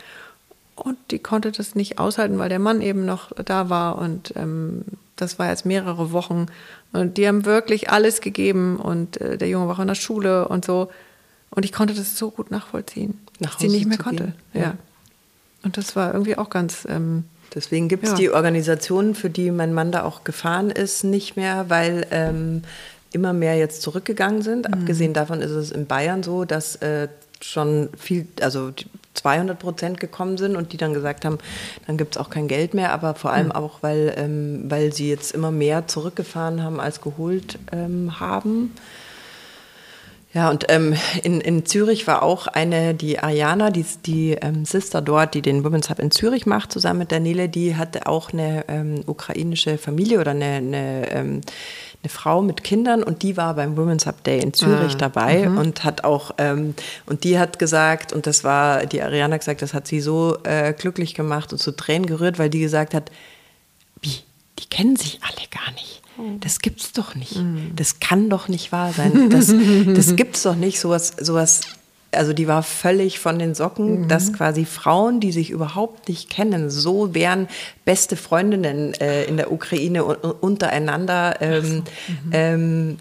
Und die konnte das nicht aushalten, weil der Mann eben noch da war. Und ähm, das war jetzt mehrere Wochen. Und die haben wirklich alles gegeben. Und äh, der Junge war auch in der Schule und so. Und ich konnte das so gut nachvollziehen, Nach dass sie nicht mehr konnte. Ja. ja. Und das war irgendwie auch ganz. Ähm, Deswegen gibt es ja. die Organisationen, für die mein Mann da auch gefahren ist, nicht mehr, weil ähm, immer mehr jetzt zurückgegangen sind. Mhm. Abgesehen davon ist es in Bayern so, dass äh, schon viel, also 200 Prozent gekommen sind und die dann gesagt haben, dann gibt es auch kein Geld mehr, aber vor allem mhm. auch, weil, ähm, weil sie jetzt immer mehr zurückgefahren haben als geholt ähm, haben. Ja, und ähm, in, in Zürich war auch eine, die Ariana, die, die ähm, Sister dort, die den Women's Hub in Zürich macht, zusammen mit der Nele, die hatte auch eine ähm, ukrainische Familie oder eine, eine ähm, eine Frau mit Kindern und die war beim Women's Hub Day in Zürich ah, dabei mhm. und hat auch, ähm, und die hat gesagt, und das war, die Ariana gesagt, das hat sie so äh, glücklich gemacht und zu Tränen gerührt, weil die gesagt hat, wie, die kennen sich alle gar nicht. Das gibt's doch nicht. Mhm. Das kann doch nicht wahr sein. Das, das [LAUGHS] gibt's doch nicht. Sowas, sowas also die war völlig von den Socken, mhm. dass quasi Frauen, die sich überhaupt nicht kennen, so wären beste Freundinnen äh, in der Ukraine untereinander. Ähm, so. mhm. ähm,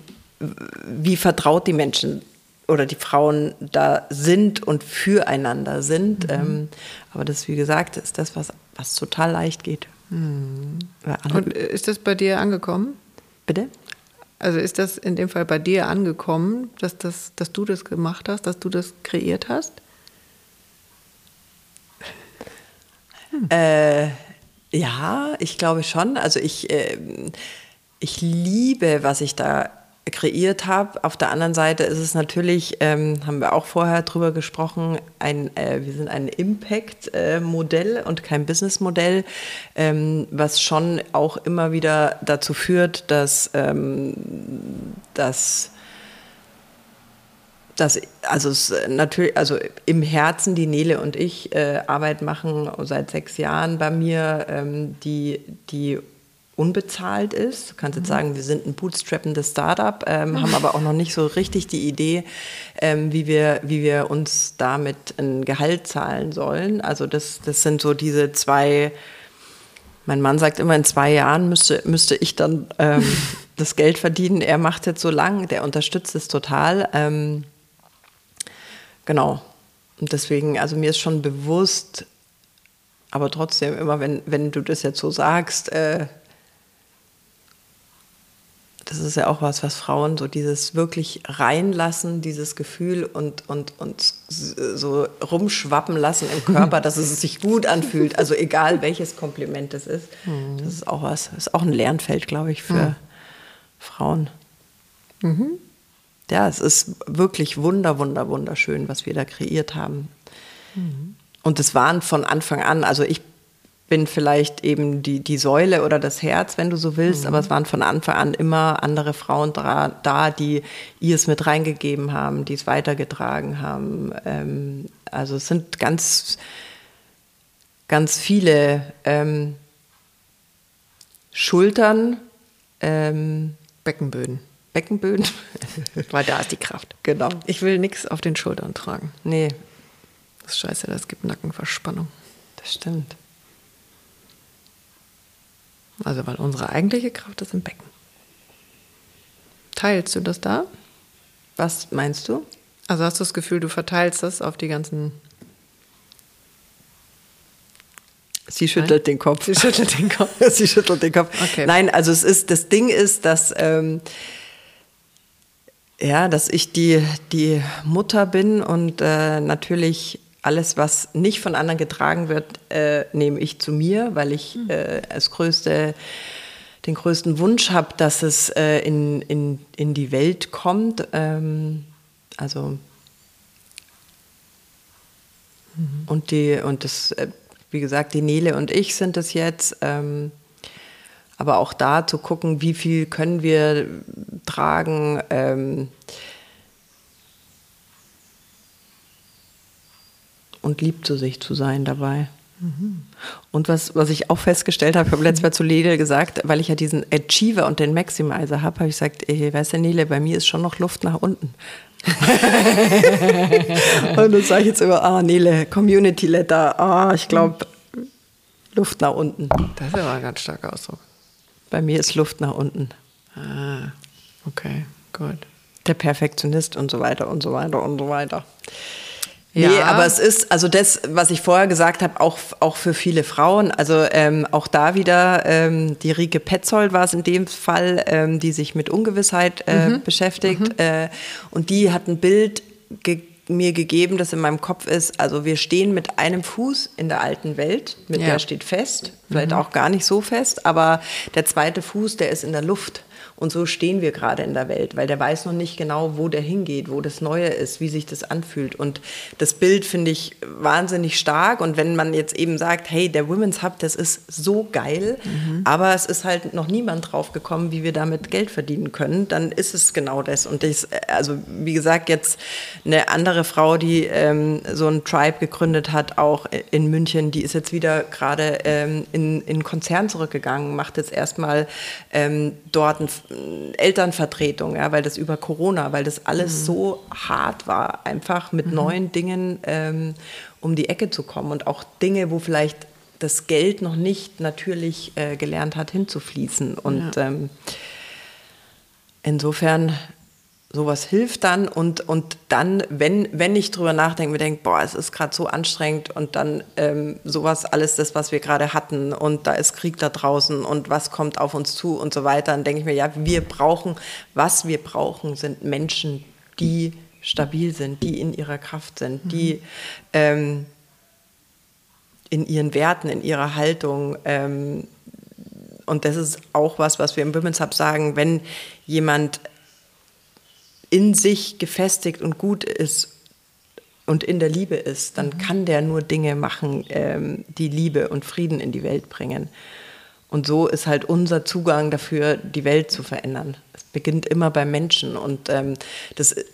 wie vertraut die Menschen oder die Frauen da sind und füreinander sind. Mhm. Ähm, aber das, wie gesagt, ist das, was, was total leicht geht. Mhm. Und ist das bei dir angekommen? Bitte? Also ist das in dem Fall bei dir angekommen, dass, das, dass du das gemacht hast, dass du das kreiert hast? Hm. Äh, ja, ich glaube schon. Also ich, äh, ich liebe, was ich da kreiert habe. Auf der anderen Seite ist es natürlich, ähm, haben wir auch vorher drüber gesprochen, ein, äh, wir sind ein Impact-Modell äh, und kein Business-Modell, ähm, was schon auch immer wieder dazu führt, dass, ähm, dass dass also es natürlich also im Herzen die Nele und ich äh, Arbeit machen seit sechs Jahren bei mir ähm, die die unbezahlt ist. Du kannst jetzt mhm. sagen, wir sind ein bootstrappendes Startup, ähm, haben aber auch noch nicht so richtig die Idee, ähm, wie, wir, wie wir uns damit ein Gehalt zahlen sollen. Also das, das sind so diese zwei, mein Mann sagt immer, in zwei Jahren müsste, müsste ich dann ähm, [LAUGHS] das Geld verdienen. Er macht jetzt so lang, der unterstützt es total. Ähm, genau. Und deswegen, also mir ist schon bewusst, aber trotzdem immer, wenn, wenn du das jetzt so sagst, äh, das ist ja auch was, was Frauen so dieses wirklich reinlassen, dieses Gefühl und, und, und so rumschwappen lassen im Körper, dass es sich gut anfühlt. Also egal welches Kompliment es ist. Mhm. Das ist auch was, ist auch ein Lernfeld, glaube ich, für mhm. Frauen. Mhm. Ja, es ist wirklich wunder, wunder, wunderschön, was wir da kreiert haben. Mhm. Und es waren von Anfang an, also ich bin vielleicht eben die, die Säule oder das Herz, wenn du so willst, mhm. aber es waren von Anfang an immer andere Frauen da, da die ihr es mit reingegeben haben, die es weitergetragen haben. Ähm, also es sind ganz, ganz viele ähm, Schultern. Ähm, Beckenböden. Beckenböden. [LAUGHS] Weil da ist die Kraft. Genau. Ich will nichts auf den Schultern tragen. Nee. Das ist scheiße, das gibt Nackenverspannung. Das stimmt. Also, weil unsere eigentliche Kraft ist im Becken. Teilst du das da? Was meinst du? Also hast du das Gefühl, du verteilst das auf die ganzen. Sie schüttelt Nein? den Kopf. Sie schüttelt den Kopf. [LAUGHS] Sie schüttelt den Kopf. Okay. Nein, also es ist, das Ding ist, dass, ähm, ja, dass ich die, die Mutter bin und äh, natürlich alles, was nicht von anderen getragen wird, äh, nehme ich zu mir, weil ich hm. äh, als größte, den größten Wunsch habe, dass es äh, in, in, in die Welt kommt. Ähm, also mhm. und die und das, äh, wie gesagt, die Nele und ich sind es jetzt. Ähm, aber auch da zu gucken, wie viel können wir tragen. Ähm, und lieb zu sich zu sein dabei. Mhm. Und was, was ich auch festgestellt habe, ich habe letztes Mal zu Nele gesagt, weil ich ja diesen Achiever und den Maximizer habe, habe ich gesagt, ey, weißt du, Nele, bei mir ist schon noch Luft nach unten. [LAUGHS] und dann sage ich jetzt immer, ah, Nele, Community Letter, ah, ich glaube, Luft nach unten. Das ist aber ein ganz starker Ausdruck. Bei mir ist Luft nach unten. Ah, okay, gut. Der Perfektionist und so weiter und so weiter und so weiter. Nee, ja. aber es ist, also das, was ich vorher gesagt habe, auch, auch für viele Frauen, also ähm, auch da wieder, ähm, die Rike Petzold war es in dem Fall, ähm, die sich mit Ungewissheit äh, mhm. beschäftigt. Mhm. Äh, und die hat ein Bild ge mir gegeben, das in meinem Kopf ist, also wir stehen mit einem Fuß in der alten Welt, mit ja. der steht fest, vielleicht mhm. auch gar nicht so fest, aber der zweite Fuß, der ist in der Luft. Und so stehen wir gerade in der Welt, weil der weiß noch nicht genau, wo der hingeht, wo das Neue ist, wie sich das anfühlt. Und das Bild finde ich wahnsinnig stark. Und wenn man jetzt eben sagt, hey, der Women's Hub, das ist so geil, mhm. aber es ist halt noch niemand drauf gekommen, wie wir damit Geld verdienen können, dann ist es genau das. Und ich, also wie gesagt, jetzt eine andere Frau, die ähm, so ein Tribe gegründet hat, auch in München, die ist jetzt wieder gerade ähm, in, in Konzern zurückgegangen, macht jetzt erstmal ähm, dort ein Elternvertretung, ja, weil das über Corona, weil das alles mhm. so hart war, einfach mit mhm. neuen Dingen ähm, um die Ecke zu kommen und auch Dinge, wo vielleicht das Geld noch nicht natürlich äh, gelernt hat, hinzufließen. Und ja. ähm, insofern sowas hilft dann und, und dann, wenn, wenn ich drüber nachdenke, mir denke, boah, es ist gerade so anstrengend und dann ähm, sowas, alles das, was wir gerade hatten und da ist Krieg da draußen und was kommt auf uns zu und so weiter, dann denke ich mir, ja, wir brauchen, was wir brauchen, sind Menschen, die stabil sind, die in ihrer Kraft sind, die mhm. ähm, in ihren Werten, in ihrer Haltung ähm, und das ist auch was, was wir im Women's Hub sagen, wenn jemand in sich gefestigt und gut ist und in der Liebe ist, dann mhm. kann der nur Dinge machen, ähm, die Liebe und Frieden in die Welt bringen. Und so ist halt unser Zugang dafür, die Welt zu verändern. Es beginnt immer beim Menschen und ähm, das äh,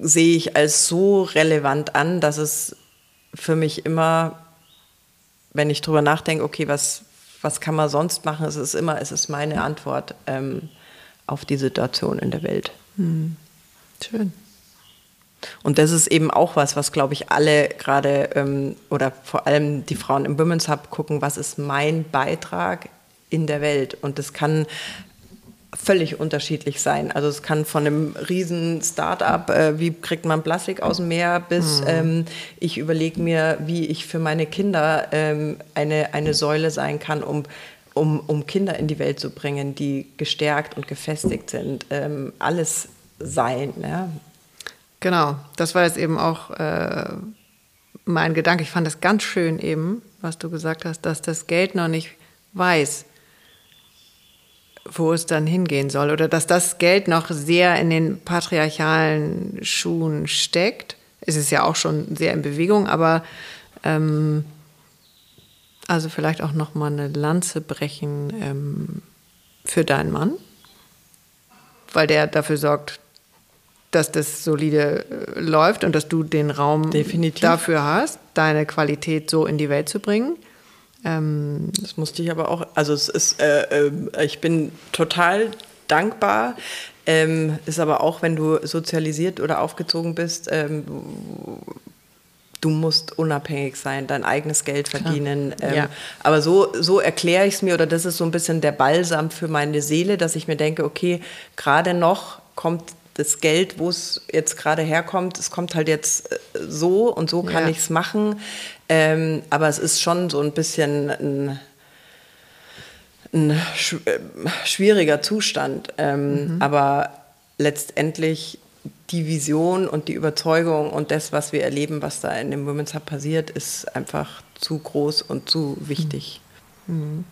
sehe ich als so relevant an, dass es für mich immer, wenn ich drüber nachdenke, okay, was, was kann man sonst machen, es ist immer, es ist meine Antwort ähm, auf die Situation in der Welt. Mhm. Schön. Und das ist eben auch was, was, glaube ich, alle gerade ähm, oder vor allem die Frauen im Women's Hub gucken, was ist mein Beitrag in der Welt? Und das kann völlig unterschiedlich sein. Also es kann von einem riesen Start-up, äh, wie kriegt man Plastik aus dem Meer, bis mhm. ähm, ich überlege mir, wie ich für meine Kinder ähm, eine, eine Säule sein kann, um, um, um Kinder in die Welt zu bringen, die gestärkt und gefestigt sind. Ähm, alles sein. Ja. Genau, das war jetzt eben auch äh, mein Gedanke. Ich fand das ganz schön eben, was du gesagt hast, dass das Geld noch nicht weiß, wo es dann hingehen soll oder dass das Geld noch sehr in den patriarchalen Schuhen steckt. Es ist ja auch schon sehr in Bewegung, aber ähm, also vielleicht auch noch mal eine Lanze brechen ähm, für deinen Mann, weil der dafür sorgt, dass das solide äh, läuft und dass du den Raum Definitiv. dafür hast, deine Qualität so in die Welt zu bringen. Ähm, das musste ich aber auch, also es ist, äh, äh, ich bin total dankbar. Ähm, ist aber auch, wenn du sozialisiert oder aufgezogen bist, ähm, du musst unabhängig sein, dein eigenes Geld verdienen. Ähm, ja. Aber so, so erkläre ich es mir oder das ist so ein bisschen der Balsam für meine Seele, dass ich mir denke, okay, gerade noch kommt das Geld, wo es jetzt gerade herkommt, es kommt halt jetzt äh, so und so kann ja. ich es machen. Ähm, aber es ist schon so ein bisschen ein, ein äh, schwieriger Zustand. Ähm, mhm. Aber letztendlich die Vision und die Überzeugung und das, was wir erleben, was da in dem Women's Hub passiert, ist einfach zu groß und zu wichtig. Mhm.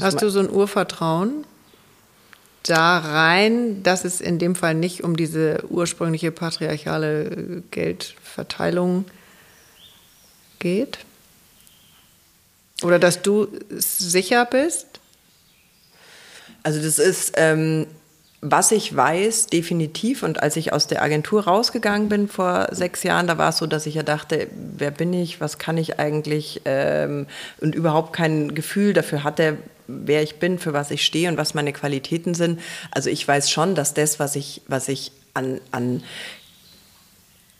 Hast du so ein Urvertrauen da rein, dass es in dem Fall nicht um diese ursprüngliche patriarchale Geldverteilung geht? Oder dass du sicher bist? Also das ist, ähm, was ich weiß, definitiv, und als ich aus der Agentur rausgegangen bin vor sechs Jahren, da war es so, dass ich ja dachte, wer bin ich, was kann ich eigentlich ähm, und überhaupt kein Gefühl dafür hatte, wer ich bin, für was ich stehe und was meine Qualitäten sind. Also ich weiß schon, dass das, was ich, was ich an, an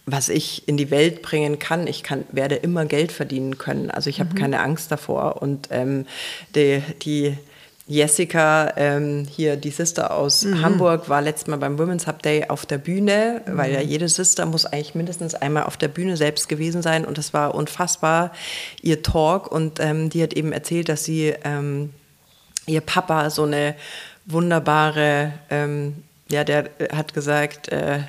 was ich in die Welt bringen kann. Ich kann, werde immer Geld verdienen können. Also ich habe mhm. keine Angst davor. Und ähm, die, die Jessica, ähm, hier die Sister aus mhm. Hamburg, war letztes Mal beim Women's Hub Day auf der Bühne, mhm. weil ja jede Sister muss eigentlich mindestens einmal auf der Bühne selbst gewesen sein und das war unfassbar, ihr Talk und ähm, die hat eben erzählt, dass sie ähm, ihr Papa so eine wunderbare, ähm, ja, der hat gesagt, äh,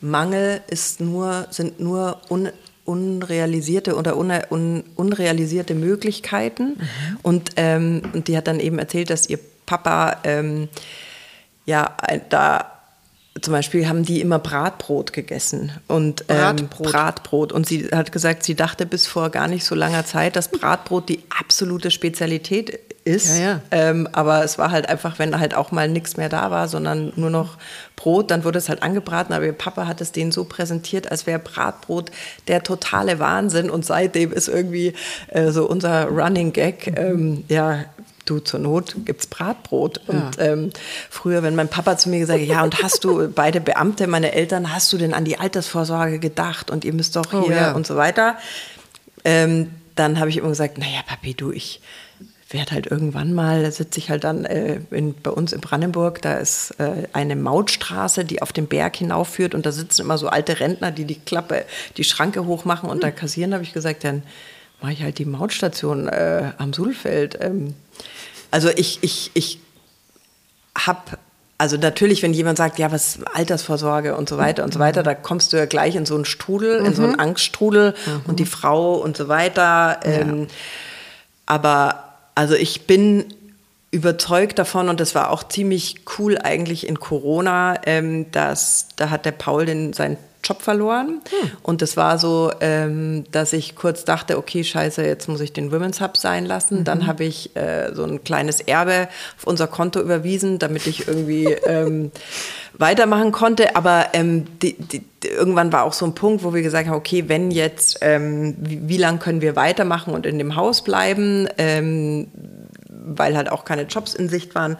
Mangel ist nur, sind nur un, unrealisierte oder un, un, unrealisierte Möglichkeiten. Mhm. Und, ähm, und die hat dann eben erzählt, dass ihr Papa ähm, ja da zum Beispiel haben die immer Bratbrot gegessen und ähm, Bratbrot. Bratbrot. Und sie hat gesagt, sie dachte bis vor gar nicht so langer Zeit, dass Bratbrot die absolute Spezialität ist. Ja, ja. Ähm, aber es war halt einfach, wenn halt auch mal nichts mehr da war, sondern nur noch Brot, dann wurde es halt angebraten. Aber ihr Papa hat es denen so präsentiert, als wäre Bratbrot der totale Wahnsinn. Und seitdem ist irgendwie äh, so unser Running Gag, ähm, ja, du zur Not gibt's Bratbrot. Ja. Und ähm, früher, wenn mein Papa zu mir gesagt hat, ja, und hast du [LAUGHS] beide Beamte, meine Eltern, hast du denn an die Altersvorsorge gedacht und ihr müsst doch oh, hier ja. und so weiter. Ähm, dann habe ich immer gesagt, naja, Papi, du, ich werde halt irgendwann mal, da sitze ich halt dann äh, in, bei uns in Brandenburg, da ist äh, eine Mautstraße, die auf den Berg hinaufführt und da sitzen immer so alte Rentner, die die Klappe, die Schranke hochmachen und hm. da kassieren, habe ich gesagt, dann mache ich halt die Mautstation äh, am Sulfeld. Ähm, also ich, ich, ich habe also natürlich, wenn jemand sagt, ja, was Altersvorsorge und so weiter und so weiter, da kommst du ja gleich in so einen Strudel, mhm. in so einen mhm. Angststrudel mhm. und die Frau und so weiter. Ähm, ja. Aber also ich bin überzeugt davon und das war auch ziemlich cool eigentlich in Corona, ähm, dass da hat der Paul den, seinen Job verloren hm. und das war so, ähm, dass ich kurz dachte, okay, scheiße, jetzt muss ich den Women's Hub sein lassen. Mhm. Dann habe ich äh, so ein kleines Erbe auf unser Konto überwiesen, damit ich irgendwie [LAUGHS] ähm, weitermachen konnte. Aber ähm, die, die, irgendwann war auch so ein Punkt, wo wir gesagt haben, okay, wenn jetzt, ähm, wie, wie lange können wir weitermachen und in dem Haus bleiben, ähm, weil halt auch keine Jobs in Sicht waren.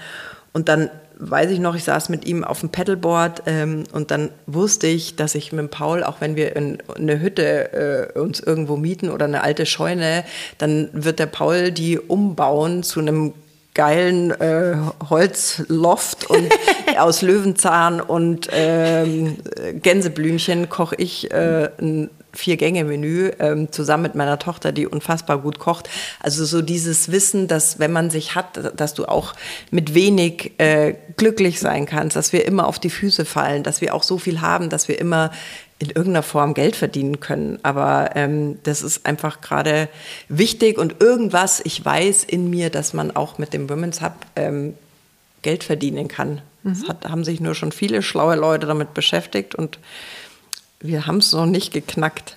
Und dann weiß ich noch, ich saß mit ihm auf dem Paddleboard ähm, und dann wusste ich, dass ich mit Paul, auch wenn wir in eine Hütte äh, uns irgendwo mieten oder eine alte Scheune, dann wird der Paul die umbauen zu einem geilen äh, Holzloft und [LAUGHS] aus Löwenzahn und ähm, Gänseblümchen koche ich äh, ein Vier-Gänge-Menü ähm, zusammen mit meiner Tochter, die unfassbar gut kocht. Also so dieses Wissen, dass wenn man sich hat, dass du auch mit wenig äh, glücklich sein kannst, dass wir immer auf die Füße fallen, dass wir auch so viel haben, dass wir immer in irgendeiner Form Geld verdienen können. Aber ähm, das ist einfach gerade wichtig und irgendwas, ich weiß in mir, dass man auch mit dem Women's Hub ähm, Geld verdienen kann. Mhm. Es hat, haben sich nur schon viele schlaue Leute damit beschäftigt und wir haben es noch nicht geknackt.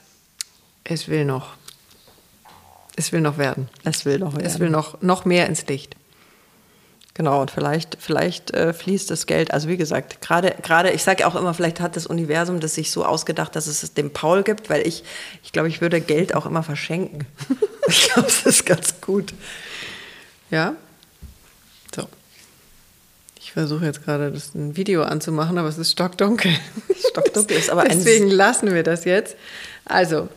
Es will noch. es will noch werden. Es will noch werden. Es will noch, noch mehr ins Licht. Genau, und vielleicht, vielleicht äh, fließt das Geld, also wie gesagt, gerade, gerade, ich sage auch immer, vielleicht hat das Universum das sich so ausgedacht, dass es es dem Paul gibt, weil ich, ich glaube, ich würde Geld auch immer verschenken. [LAUGHS] ich glaube, es ist ganz gut. Ja? So. Ich versuche jetzt gerade das ein Video anzumachen, aber es ist stockdunkel. [LAUGHS] Stockdunkel ist aber Deswegen lassen wir das jetzt. Also,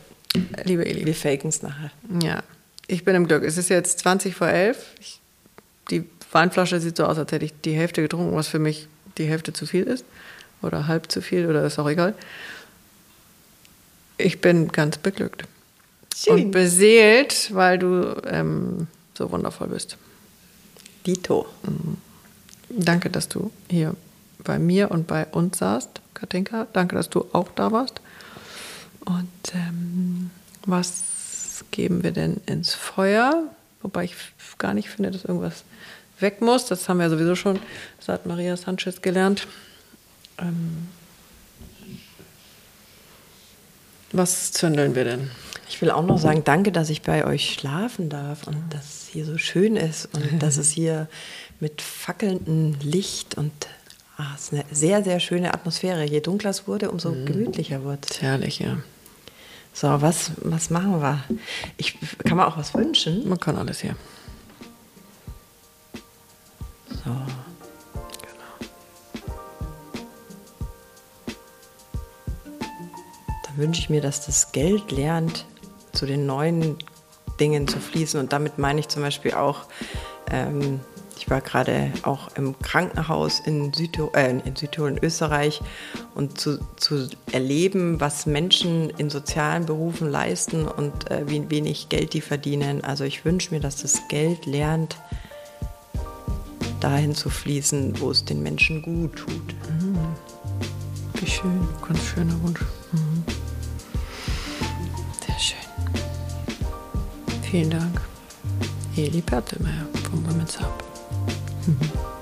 liebe Eli. Wir faken es nachher. Ja, ich bin im Glück. Es ist jetzt 20 vor 11. Ich, die Weinflasche sieht so aus, als hätte ich die Hälfte getrunken, was für mich die Hälfte zu viel ist. Oder halb zu viel, oder ist auch egal. Ich bin ganz beglückt. Schön. Und beseelt, weil du ähm, so wundervoll bist. Dito. Mhm. Danke, dass du hier bei mir und bei uns saßt, Katinka. Danke, dass du auch da warst. Und ähm, was geben wir denn ins Feuer? Wobei ich gar nicht finde, dass irgendwas weg muss. Das haben wir sowieso schon seit Maria Sanchez gelernt. Ähm, was zündeln wir denn? Ich will auch noch sagen, danke, dass ich bei euch schlafen darf und dass es hier so schön ist und [LAUGHS] dass es hier mit fackelndem Licht und ah, es ist eine sehr, sehr schöne Atmosphäre. Je dunkler es wurde, umso mhm. gemütlicher wird es. Herrlich, ja. So, was, was machen wir? Ich, kann man auch was wünschen? Man kann alles hier. So. Genau. Dann wünsche ich mir, dass das Geld lernt, zu den neuen Dingen zu fließen. Und damit meine ich zum Beispiel auch, ähm, ich war gerade auch im Krankenhaus in Südtirol, äh, in, Südtirol in Österreich und zu, zu erleben, was Menschen in sozialen Berufen leisten und äh, wie wenig Geld die verdienen. Also ich wünsche mir, dass das Geld lernt, dahin zu fließen, wo es den Menschen gut tut. Mhm. Wie schön, ganz schöner Wunsch. Mhm. Sehr schön. Vielen Dank. Eli Pertelmeier vom Women's Hub. Mm-hmm. [LAUGHS]